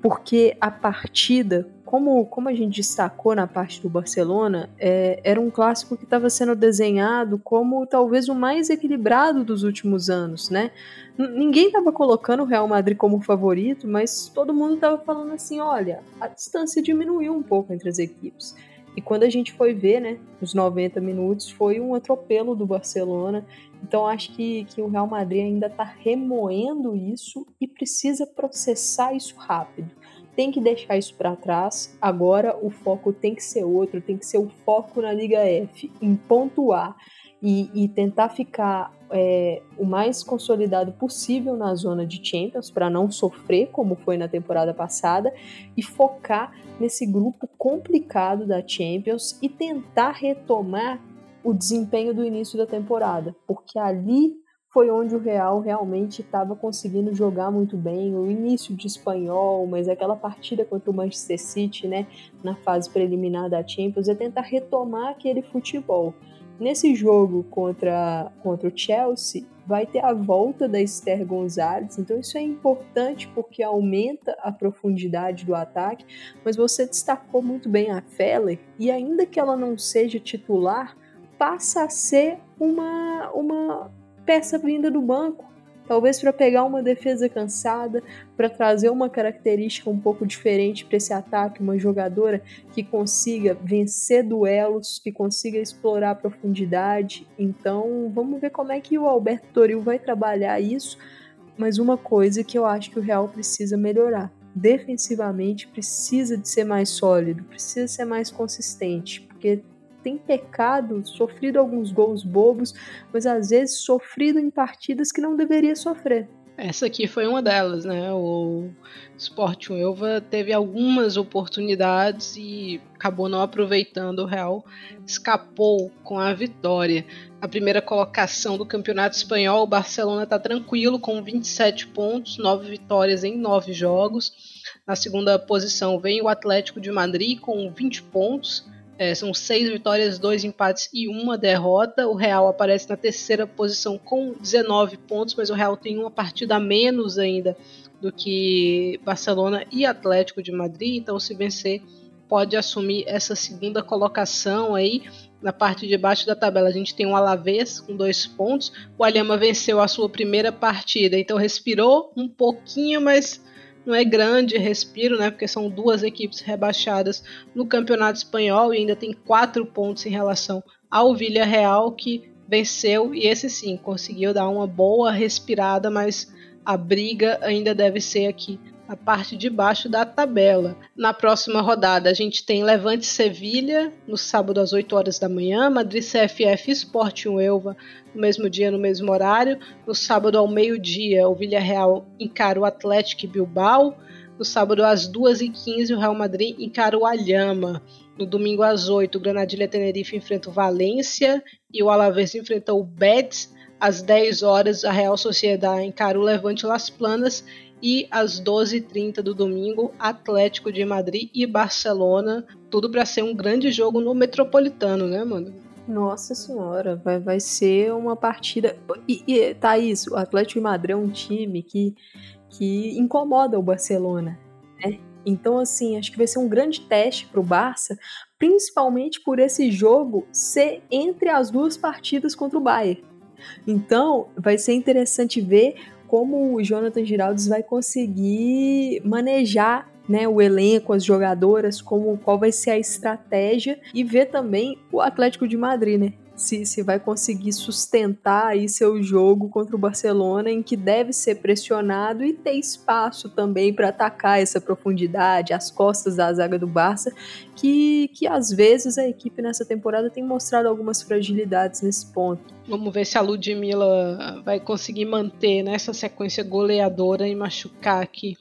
Porque a partida como, como a gente destacou na parte do Barcelona, é, era um clássico que estava sendo desenhado como talvez o mais equilibrado dos últimos anos, né? N ninguém estava colocando o Real Madrid como favorito, mas todo mundo estava falando assim: olha, a distância diminuiu um pouco entre as equipes. E quando a gente foi ver, né, os 90 minutos, foi um atropelo do Barcelona. Então acho que, que o Real Madrid ainda está remoendo isso e precisa processar isso rápido tem que deixar isso para trás. Agora o foco tem que ser outro, tem que ser o foco na Liga F, em pontuar e, e tentar ficar é, o mais consolidado possível na zona de Champions para não sofrer como foi na temporada passada e focar nesse grupo complicado da Champions e tentar retomar o desempenho do início da temporada, porque ali foi onde o Real realmente estava conseguindo jogar muito bem, o início de espanhol, mas aquela partida contra o Manchester City, né, na fase preliminar da Champions, é tentar retomar aquele futebol. Nesse jogo contra, contra o Chelsea, vai ter a volta da Esther Gonzalez, então isso é importante porque aumenta a profundidade do ataque, mas você destacou muito bem a Feller, e ainda que ela não seja titular, passa a ser uma, uma peça vinda do banco, talvez para pegar uma defesa cansada, para trazer uma característica um pouco diferente para esse ataque, uma jogadora que consiga vencer duelos, que consiga explorar a profundidade. Então, vamos ver como é que o Alberto Toril vai trabalhar isso. Mas uma coisa que eu acho que o Real precisa melhorar, defensivamente precisa de ser mais sólido, precisa ser mais consistente, porque tem pecado, sofrido alguns gols bobos, mas às vezes sofrido em partidas que não deveria sofrer. Essa aqui foi uma delas, né? O Sport Uelva teve algumas oportunidades e acabou não aproveitando. O Real escapou com a vitória. A primeira colocação do Campeonato Espanhol, o Barcelona está tranquilo com 27 pontos, 9 vitórias em 9 jogos. Na segunda posição vem o Atlético de Madrid com 20 pontos. É, são seis vitórias, dois empates e uma derrota. O Real aparece na terceira posição com 19 pontos, mas o Real tem uma partida a menos ainda do que Barcelona e Atlético de Madrid. Então, se vencer, pode assumir essa segunda colocação aí. Na parte de baixo da tabela, a gente tem o um Alavés com dois pontos. O Alhama venceu a sua primeira partida, então respirou um pouquinho, mas não é grande respiro, né? Porque são duas equipes rebaixadas no Campeonato Espanhol e ainda tem quatro pontos em relação ao Villarreal que venceu e esse sim conseguiu dar uma boa respirada, mas a briga ainda deve ser aqui a parte de baixo da tabela. Na próxima rodada, a gente tem Levante Sevilha, no sábado às 8 horas da manhã, Madrid CFF Sporting Elva, no mesmo dia, no mesmo horário. No sábado ao meio-dia, o Villarreal encara o Atlético Bilbao. No sábado às 2h15, o Real Madrid encara o Alhama. No domingo às 8 o Granadilha Tenerife enfrenta o Valência e o Alavés enfrenta o Betis. Às 10 horas, a Real Sociedade encara o Levante Las Planas e às 12h30 do domingo, Atlético de Madrid e Barcelona. Tudo para ser um grande jogo no Metropolitano, né, mano? Nossa senhora, vai, vai ser uma partida. E, e Thaís, o Atlético de Madrid é um time que, que incomoda o Barcelona, né? Então, assim, acho que vai ser um grande teste para o Barça, principalmente por esse jogo ser entre as duas partidas contra o Bayern. Então, vai ser interessante ver como o Jonathan Giraldes vai conseguir manejar né, o elenco, as jogadoras, como qual vai ser a estratégia e ver também o Atlético de Madrid, né? Se, se vai conseguir sustentar aí seu jogo contra o Barcelona, em que deve ser pressionado e ter espaço também para atacar essa profundidade, as costas da zaga do Barça, que, que às vezes a equipe nessa temporada tem mostrado algumas fragilidades nesse ponto. Vamos ver se a Ludmilla vai conseguir manter nessa sequência goleadora e machucar aqui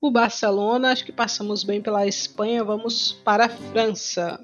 o Barcelona. Acho que passamos bem pela Espanha. Vamos para a França.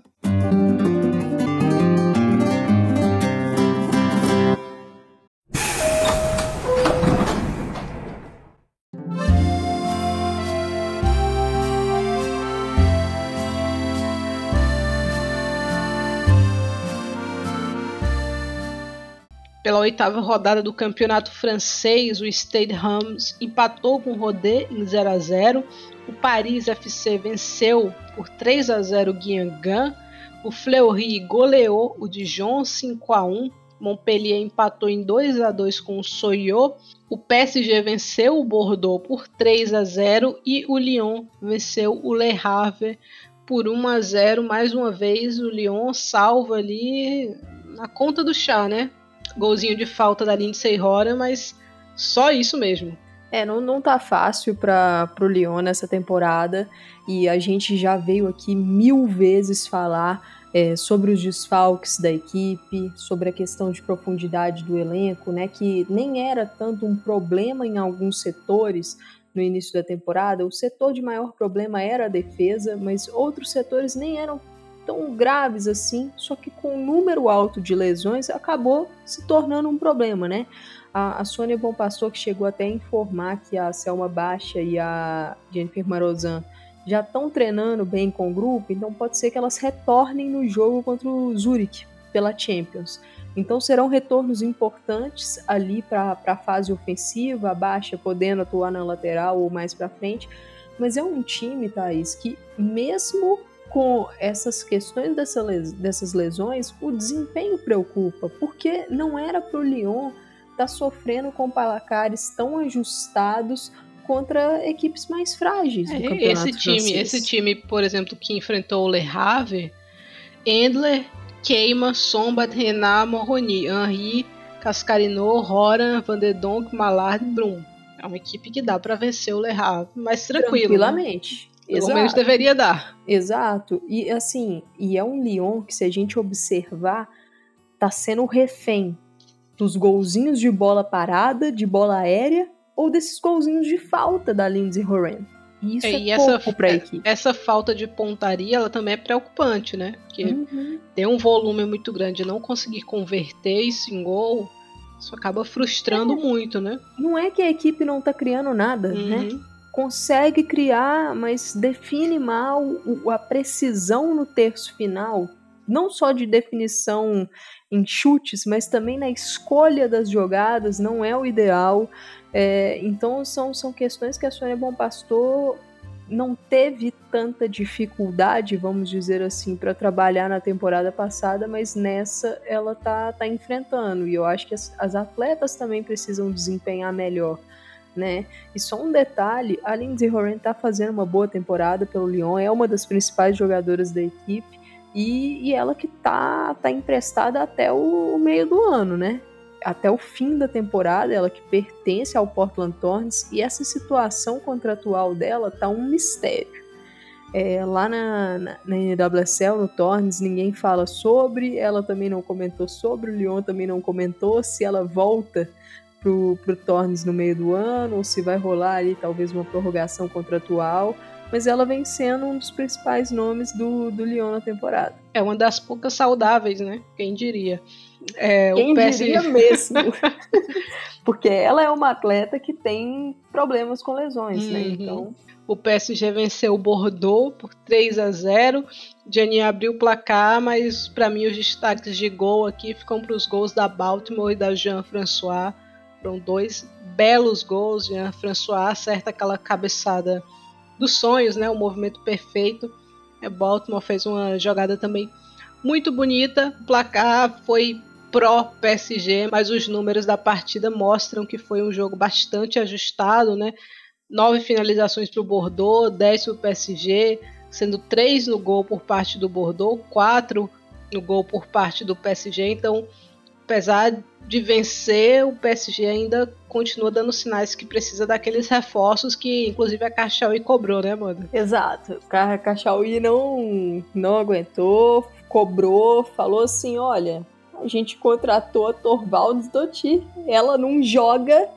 Pela oitava rodada do campeonato francês, o Stade Reims empatou com o Rodé em 0 a 0. O Paris FC venceu por 3 a 0 o Guingamp. O Fleury goleou o Dijon 5 a 1. Montpellier empatou em 2 a 2 com o Soyot. O PSG venceu o Bordeaux por 3 a 0 e o Lyon venceu o Le Havre por 1 a 0. Mais uma vez o Lyon salva ali na conta do chá, né? Golzinho de falta da Lindsay Rora, mas só isso mesmo. É, não, não tá fácil para pro Lyon nessa temporada e a gente já veio aqui mil vezes falar é, sobre os desfalques da equipe, sobre a questão de profundidade do elenco, né, que nem era tanto um problema em alguns setores no início da temporada. O setor de maior problema era a defesa, mas outros setores nem eram tão graves assim, só que com um número alto de lesões acabou se tornando um problema, né? A, a Sônia Bom que chegou até a informar que a Selma Baixa e a Jennifer Marozan já estão treinando bem com o grupo, então pode ser que elas retornem no jogo contra o Zurich pela Champions. Então serão retornos importantes ali para a fase ofensiva, a Baixa podendo atuar na lateral ou mais para frente. Mas é um time, Thaís, que mesmo com essas questões dessa les dessas lesões, o desempenho preocupa, porque não era para o Lyon estar tá sofrendo com placares tão ajustados contra equipes mais frágeis do é, campeonato esse time, francês. esse time, por exemplo, que enfrentou o Le Havre, Endler, Keima, Sombat, Renat, Morroni, Henri, Cascarino, Roran, Van der Donk, Mallard e Brum. É uma equipe que dá para vencer o Le Havre, mas tranquilo. Né? Tranquilamente. Né? Pelo Exato. menos deveria dar. Exato. E assim, e é um Lyon que, se a gente observar, tá sendo refém dos golzinhos de bola parada, de bola aérea, ou desses golzinhos de falta da Lindsay Horan. E isso é, é e essa, equipe. Essa falta de pontaria, ela também é preocupante, né? Porque uhum. ter um volume muito grande e não conseguir converter isso em gol, isso acaba frustrando é. muito, né? Não é que a equipe não tá criando nada, né? uhum. né? Consegue criar, mas define mal a precisão no terço final, não só de definição em chutes, mas também na escolha das jogadas, não é o ideal. É, então são, são questões que a Sônia Bom Pastor não teve tanta dificuldade, vamos dizer assim, para trabalhar na temporada passada, mas nessa ela tá, tá enfrentando. E eu acho que as, as atletas também precisam desempenhar melhor. Né? E só um detalhe, a Lindsay Horan tá fazendo uma boa temporada pelo Lyon, é uma das principais jogadoras da equipe e, e ela que tá, tá emprestada até o, meio do ano, né? até o fim da temporada, ela que pertence ao Portland Thorns, e essa situação contratual dela tá um mistério. É, lá na, na, na NWSL, no Thorns, ninguém fala sobre, ela também não comentou sobre, o Lyon também não comentou se ela volta pro, pro Thorns no meio do ano, ou se vai rolar ali talvez uma prorrogação contratual mas ela vem sendo um dos principais nomes do, do Lyon na temporada. É uma das poucas saudáveis, né? Quem diria. É, Quem PSG... diria mesmo. (laughs) Porque ela é uma atleta que tem problemas com lesões, né? uhum. né? Então. O PSG venceu o Bordeaux por 3 a 0. Gianni abriu o placar, mas para mim os destaques de gol aqui ficam para os gols da Baltimore e da Jean-François. Foram dois belos gols. Jean-François acerta aquela cabeçada dos sonhos, né? O movimento perfeito. É, Baltimore fez uma jogada também muito bonita. O placar foi pró PSG, mas os números da partida mostram que foi um jogo bastante ajustado, né? Nove finalizações para o Bordeaux, dez para o PSG, sendo três no gol por parte do Bordeaux, quatro no gol por parte do PSG. Então, apesar de vencer, o PSG ainda continua dando sinais que precisa daqueles reforços que, inclusive, a Cachauí cobrou, né, mano? Exato. A Cachauí não, não aguentou, cobrou, falou assim: olha, a gente contratou a Torvalds Dotti, ela não joga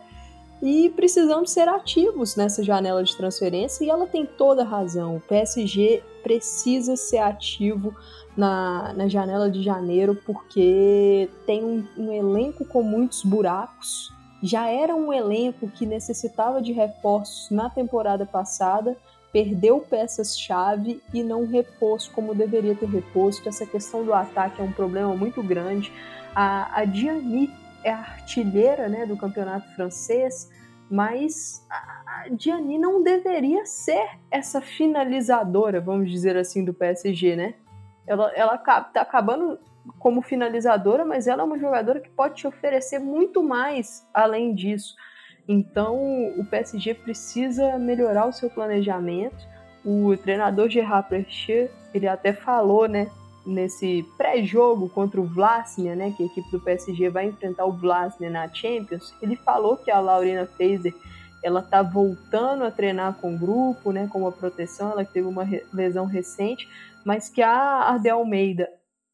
e precisamos ser ativos nessa janela de transferência e ela tem toda a razão. O PSG precisa ser ativo na, na janela de janeiro porque tem um, um elenco com muitos buracos. Já era um elenco que necessitava de reforços na temporada passada perdeu peças-chave e não repôs como deveria ter reposto. Essa questão do ataque é um problema muito grande. A, a Diani é a artilheira né, do campeonato francês, mas a, Diani não deveria ser essa finalizadora, vamos dizer assim, do PSG, né? Ela, ela tá acabando como finalizadora, mas ela é uma jogadora que pode te oferecer muito mais além disso. Então, o PSG precisa melhorar o seu planejamento. O treinador Gerard Precher, ele até falou, né, nesse pré-jogo contra o Vlasnia, né, que a equipe do PSG vai enfrentar o Vlasnia na Champions, ele falou que a Laurina Fraser ela tá voltando a treinar com o grupo, né, com uma proteção, ela teve uma lesão recente, mas que a Ardel Almeida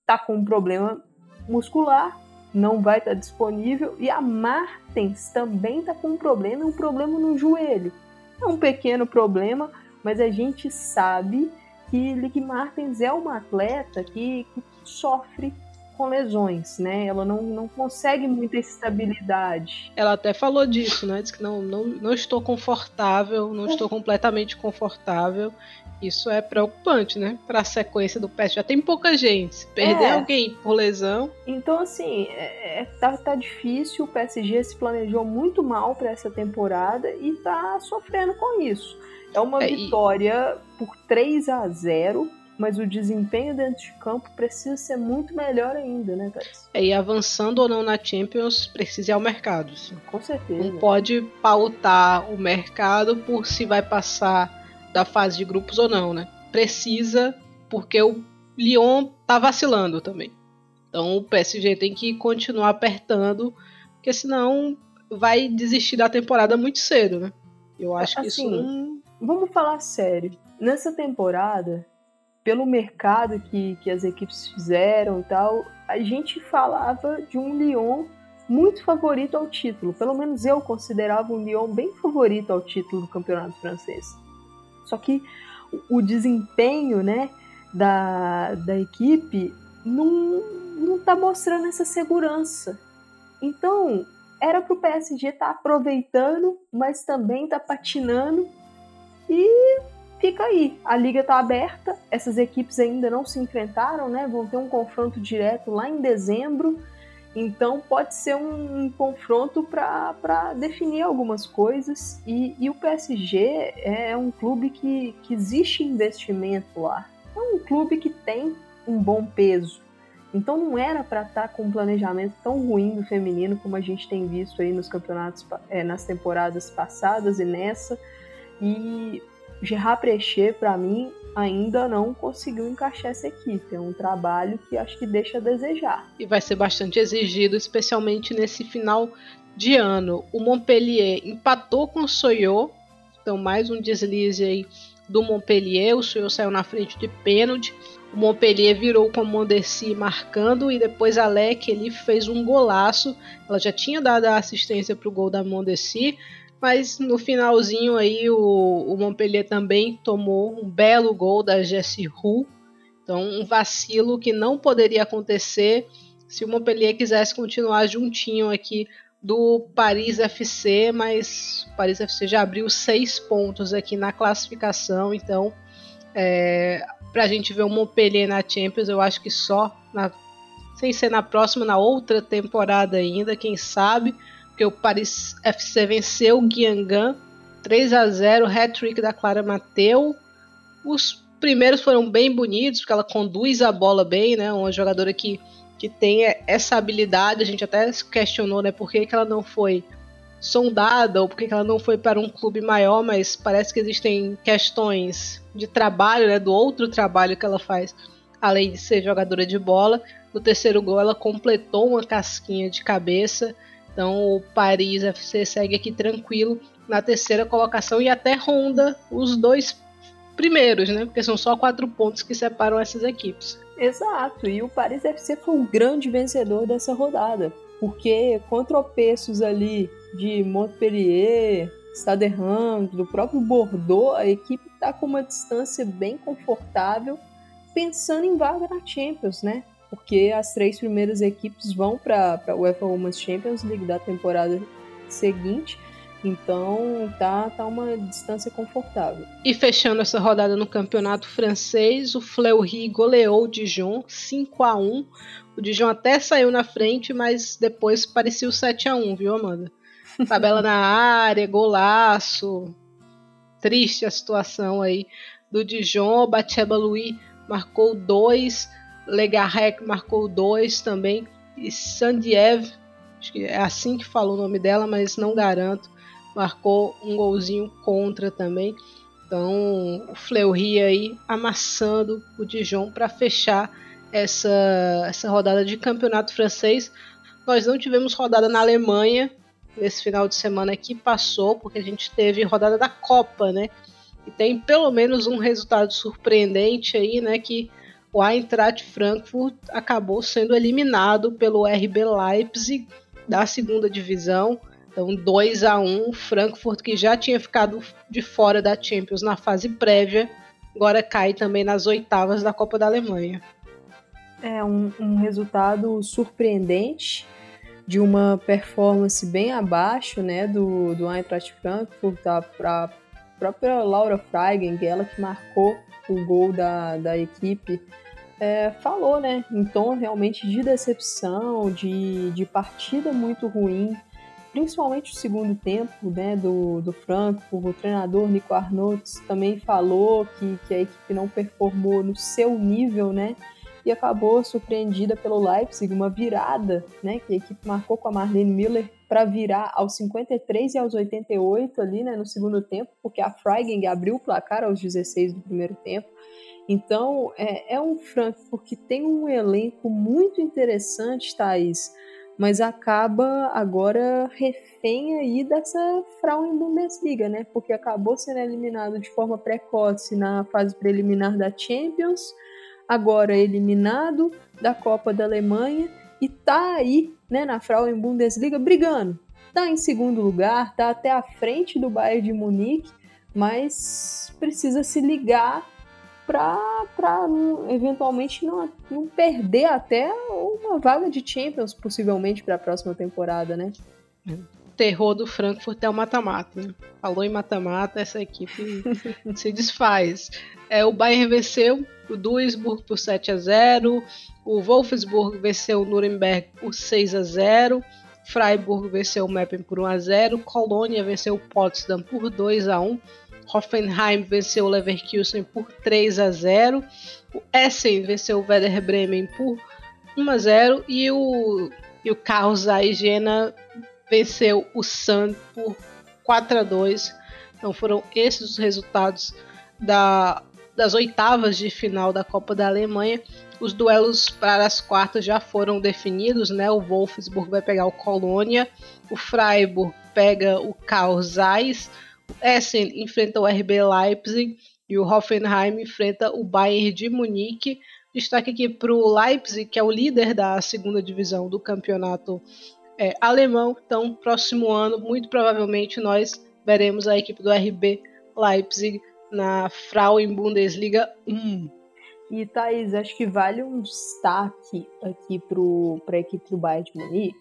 tá com um problema muscular não vai estar disponível e a Martens também está com um problema, um problema no joelho. É um pequeno problema, mas a gente sabe que Lick Martens é uma atleta que, que sofre com lesões, né? Ela não, não consegue muita estabilidade. Ela até falou disso, né? Diz que não, não, não estou confortável, não estou completamente confortável. Isso é preocupante, né? Para a sequência do PES. Já tem pouca gente. Se perder é. alguém por lesão. Então, assim, é, é, tá, tá difícil. O PSG se planejou muito mal para essa temporada e tá sofrendo com isso. É uma é, vitória e... por 3 a 0 mas o desempenho dentro de campo precisa ser muito melhor ainda, né, Thais? É, e avançando ou não na Champions, precisa ir ao mercado. Sim. Com certeza. Não pode pautar o mercado por se vai passar da fase de grupos ou não, né? Precisa, porque o Lyon tá vacilando também. Então o PSG tem que continuar apertando, porque senão vai desistir da temporada muito cedo, né? Eu acho que assim, isso não... Vamos falar sério nessa temporada, pelo mercado que, que as equipes fizeram e tal, a gente falava de um Lyon muito favorito ao título. Pelo menos eu considerava o Lyon bem favorito ao título do campeonato francês. Só que o desempenho né, da, da equipe não, não tá mostrando essa segurança. Então, era para o PSG estar tá aproveitando, mas também tá patinando e fica aí. A liga tá aberta, essas equipes ainda não se enfrentaram, né? Vão ter um confronto direto lá em dezembro. Então pode ser um, um confronto para definir algumas coisas. E, e, o PSG é um clube que, que existe investimento lá. É um clube que tem um bom peso. Então não era para estar tá com um planejamento tão ruim do feminino como a gente tem visto aí nos campeonatos, é, nas temporadas passadas e nessa. E Gerard Precher, para mim, ainda não conseguiu encaixar essa equipe. É um trabalho que acho que deixa a desejar. E vai ser bastante exigido, especialmente nesse final de ano. O Montpellier empatou com o Soyot, então mais um deslize aí do Montpellier. O Soyot saiu na frente de pênalti. O Montpellier virou com a Mondesi marcando e depois a Leque ele fez um golaço. Ela já tinha dado a assistência para o gol da Mondesi, mas no finalzinho aí o, o, Montpellier também tomou um belo gol da Jessie Hu. Então um vacilo que não poderia acontecer se o Montpellier quisesse continuar juntinho aqui do Paris FC, mas o Paris FC já abriu seis pontos aqui na classificação, então é, pra gente ver o Montpellier na Champions, eu acho que só na, sem ser na próxima, na outra temporada ainda, quem sabe, porque o Paris FC venceu o Guingamp 3 a 0, hat-trick da Clara Mateu. Os primeiros foram bem bonitos, porque ela conduz a bola bem, né? Uma jogadora que, que tem essa habilidade, a gente até questionou, né, por que, que ela não foi sondada ou porque ela não foi para um clube maior, mas parece que existem questões de trabalho, né, do outro trabalho que ela faz, além de ser jogadora de bola. No terceiro gol, ela completou uma casquinha de cabeça. Então, o Paris FC segue aqui tranquilo na terceira colocação e até ronda os dois primeiros, né? Porque são só quatro pontos que separam essas equipes. Exato, e o Paris FC foi um grande vencedor dessa rodada, porque com tropeços ali de Montpellier, Stade Reims, do próprio Bordeaux, a equipe está com uma distância bem confortável, pensando em vaga na Champions, né? Porque as três primeiras equipes vão para a UEFA Women's Champions League da temporada seguinte. Então tá, tá uma distância confortável. E fechando essa rodada no campeonato francês, o Fleury goleou o Dijon 5 a 1 O Dijon até saiu na frente, mas depois parecia o 7 a 1 viu, Amanda? (laughs) Tabela na área, golaço. Triste a situação aí do Dijon. Batsheba Louis marcou dois. Legarrec marcou dois também. E Sandiev, acho que é assim que falou o nome dela, mas não garanto. Marcou um golzinho contra também. Então, o Fleury aí amassando o Dijon para fechar essa, essa rodada de campeonato francês. Nós não tivemos rodada na Alemanha, nesse final de semana que passou, porque a gente teve rodada da Copa, né? E tem pelo menos um resultado surpreendente aí, né? Que o Eintracht Frankfurt acabou sendo eliminado pelo RB Leipzig da segunda divisão. Então, 2 a 1 Frankfurt, que já tinha ficado de fora da Champions na fase prévia, agora cai também nas oitavas da Copa da Alemanha. É um, um resultado surpreendente de uma performance bem abaixo né, do, do Eintracht Frankfurt, para a própria Laura Freigen, é ela que marcou o gol da, da equipe, é, falou né, tom realmente de decepção, de, de partida muito ruim, principalmente o segundo tempo né, do, do Frankfurt. O treinador Nico Arnolds também falou que, que a equipe não performou no seu nível, né? e acabou surpreendida pelo Leipzig, uma virada, né, que a equipe marcou com a Marlene Miller para virar aos 53 e aos 88 ali, né, no segundo tempo, porque a Freigang abriu o placar aos 16 do primeiro tempo. Então, é, é um Frankfurt que tem um elenco muito interessante, Thaís, mas acaba agora refém aí dessa Frauen Bundesliga, né? Porque acabou sendo eliminado de forma precoce na fase preliminar da Champions, agora eliminado da Copa da Alemanha e tá aí, né, na Frauen Bundesliga brigando. Tá em segundo lugar, tá até à frente do Bayern de Munique, mas precisa se ligar para eventualmente não, não perder até uma vaga de Champions, possivelmente, para a próxima temporada, né? Terror do Frankfurt é o mata-mata. Né? Falou em mata-mata, essa equipe se desfaz. É, o Bayern venceu o Duisburg por 7 a 0 o Wolfsburg venceu o Nuremberg por 6 a 0 Freiburg venceu o Meppen por 1 a 0 Colônia venceu o Potsdam por 2 a 1 Hoffenheim venceu o Leverkusen por 3 a 0. O Essen venceu o Werder Bremen por 1 a 0 e o e o Carlos Aigena venceu o Sun por 4 a 2. Então foram esses os resultados da, das oitavas de final da Copa da Alemanha. Os duelos para as quartas já foram definidos, né? O Wolfsburg vai pegar o Colônia, o Freiburg pega o Karl Zeiss, Essen enfrenta o RB Leipzig e o Hoffenheim enfrenta o Bayern de Munique. Destaque aqui para o Leipzig, que é o líder da segunda divisão do campeonato é, alemão. Então, próximo ano, muito provavelmente, nós veremos a equipe do RB Leipzig na Frauen Bundesliga 1. E Thaís, acho que vale um destaque aqui para a equipe do Bayern de Munique,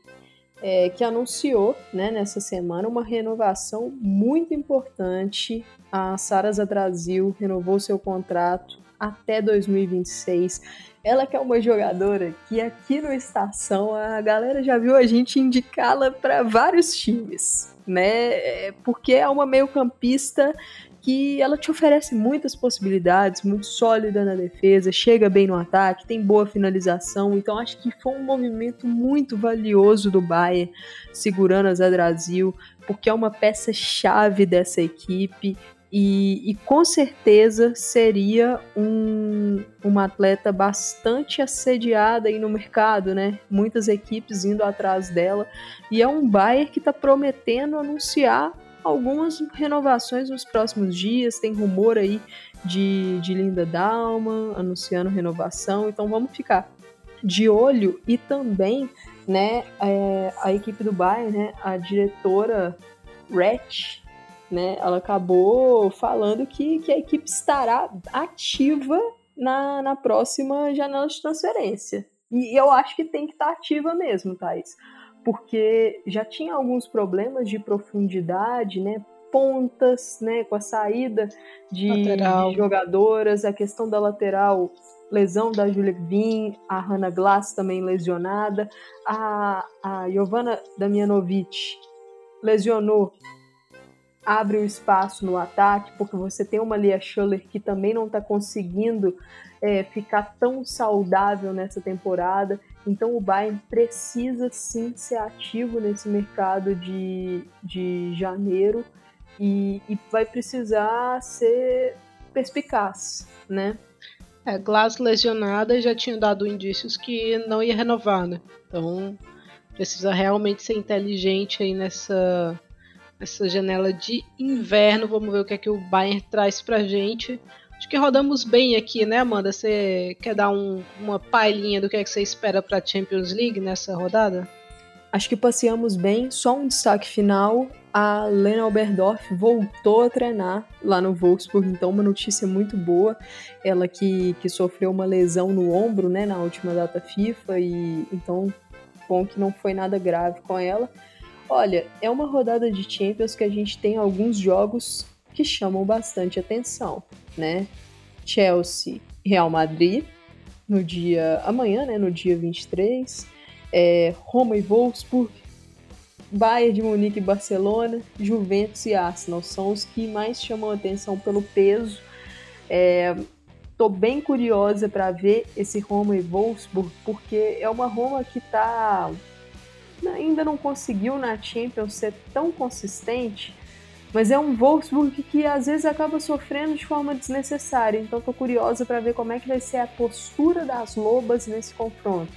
é, que anunciou né, nessa semana uma renovação muito importante. A Sarasa Brasil renovou seu contrato até 2026. Ela que é uma jogadora que aqui no Estação a galera já viu a gente indicá-la para vários times, né? É, porque é uma meio-campista que ela te oferece muitas possibilidades, muito sólida na defesa, chega bem no ataque, tem boa finalização. Então acho que foi um movimento muito valioso do Bayern segurando a Zé Brasil, porque é uma peça chave dessa equipe. E, e, com certeza seria um, uma atleta bastante assediada aí no mercado, né? Muitas equipes indo atrás dela. E é um Bayern que está prometendo anunciar algumas renovações nos próximos dias. Tem rumor aí de, de Linda Dalma anunciando renovação, então vamos ficar de olho e também né, é, a equipe do Bayern, né, a diretora Rech, né, ela acabou falando que, que a equipe estará ativa na, na próxima janela de transferência. E eu acho que tem que estar ativa mesmo, Thais porque já tinha alguns problemas de profundidade, né? Pontas, né? Com a saída de, de jogadoras, a questão da lateral, lesão da Julia Vin, a Hannah Glass também lesionada, a, a Giovanna Damianovic lesionou abre o espaço no ataque, porque você tem uma Lia Schuller que também não está conseguindo é, ficar tão saudável nessa temporada. Então o Bayern precisa sim ser ativo nesse mercado de, de janeiro e, e vai precisar ser perspicaz, né? É, Glass lesionada já tinha dado indícios que não ia renovar, né? Então precisa realmente ser inteligente aí nessa, nessa janela de inverno. Vamos ver o que é que o Bayern traz pra gente. Acho que rodamos bem aqui, né, Amanda? Você quer dar um, uma palhinha do que, é que você espera para Champions League nessa rodada? Acho que passeamos bem. Só um destaque final: a Lena Oberdorf voltou a treinar lá no Wolfsburg, então uma notícia muito boa. Ela que, que sofreu uma lesão no ombro, né, na última data FIFA e então bom que não foi nada grave com ela. Olha, é uma rodada de Champions que a gente tem alguns jogos que chamam bastante atenção, né? Chelsea Real Madrid no dia amanhã, né, no dia 23, é, Roma e Wolfsburg, Bayern de Munique e Barcelona, Juventus e Arsenal são os que mais chamam atenção pelo peso. É, tô bem curiosa para ver esse Roma e Wolfsburg, porque é uma Roma que tá ainda não conseguiu na Champions ser tão consistente mas é um Wolfsburg que às vezes acaba sofrendo de forma desnecessária. Então estou curiosa para ver como é que vai ser a postura das lobas nesse confronto.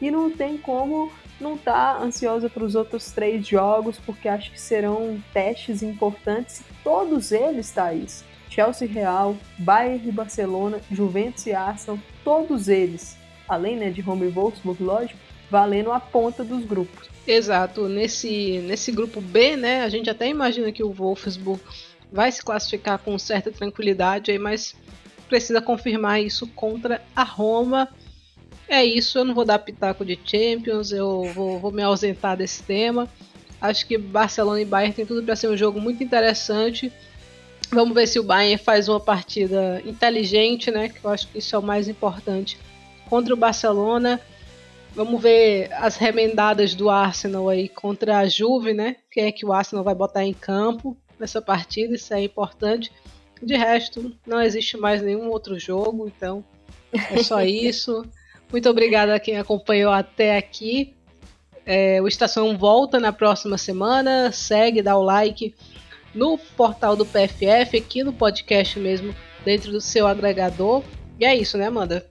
E não tem como não tá ansiosa para os outros três jogos, porque acho que serão testes importantes. Todos eles, Thaís, Chelsea Real, Bayern e Barcelona, Juventus e Arsenal, todos eles, além né, de Home e Wolfsburg, lógico, valendo a ponta dos grupos. Exato, nesse, nesse grupo B, né, a gente até imagina que o Wolfsburg vai se classificar com certa tranquilidade aí, mas precisa confirmar isso contra a Roma. É isso, eu não vou dar pitaco de Champions, eu vou, vou me ausentar desse tema. Acho que Barcelona e Bayern tem tudo para ser um jogo muito interessante. Vamos ver se o Bayern faz uma partida inteligente, né? Que eu acho que isso é o mais importante contra o Barcelona. Vamos ver as remendadas do Arsenal aí contra a Juve, né? Quem é que o Arsenal vai botar em campo nessa partida? Isso é importante. De resto, não existe mais nenhum outro jogo, então é só (laughs) isso. Muito obrigada a quem acompanhou até aqui. É, o Estação volta na próxima semana. Segue, dá o like no portal do PFF, aqui no podcast mesmo, dentro do seu agregador. E é isso, né, Amanda?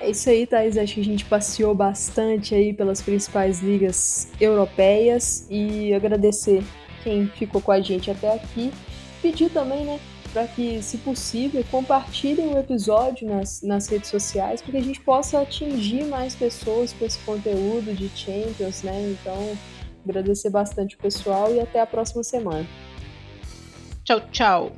É isso aí, Thais. Acho que a gente passeou bastante aí pelas principais ligas europeias e agradecer quem ficou com a gente até aqui. Pedir também, né, para que, se possível, compartilhem o episódio nas, nas redes sociais, para que a gente possa atingir mais pessoas com esse conteúdo de Champions, né? Então, agradecer bastante o pessoal e até a próxima semana. Tchau, tchau.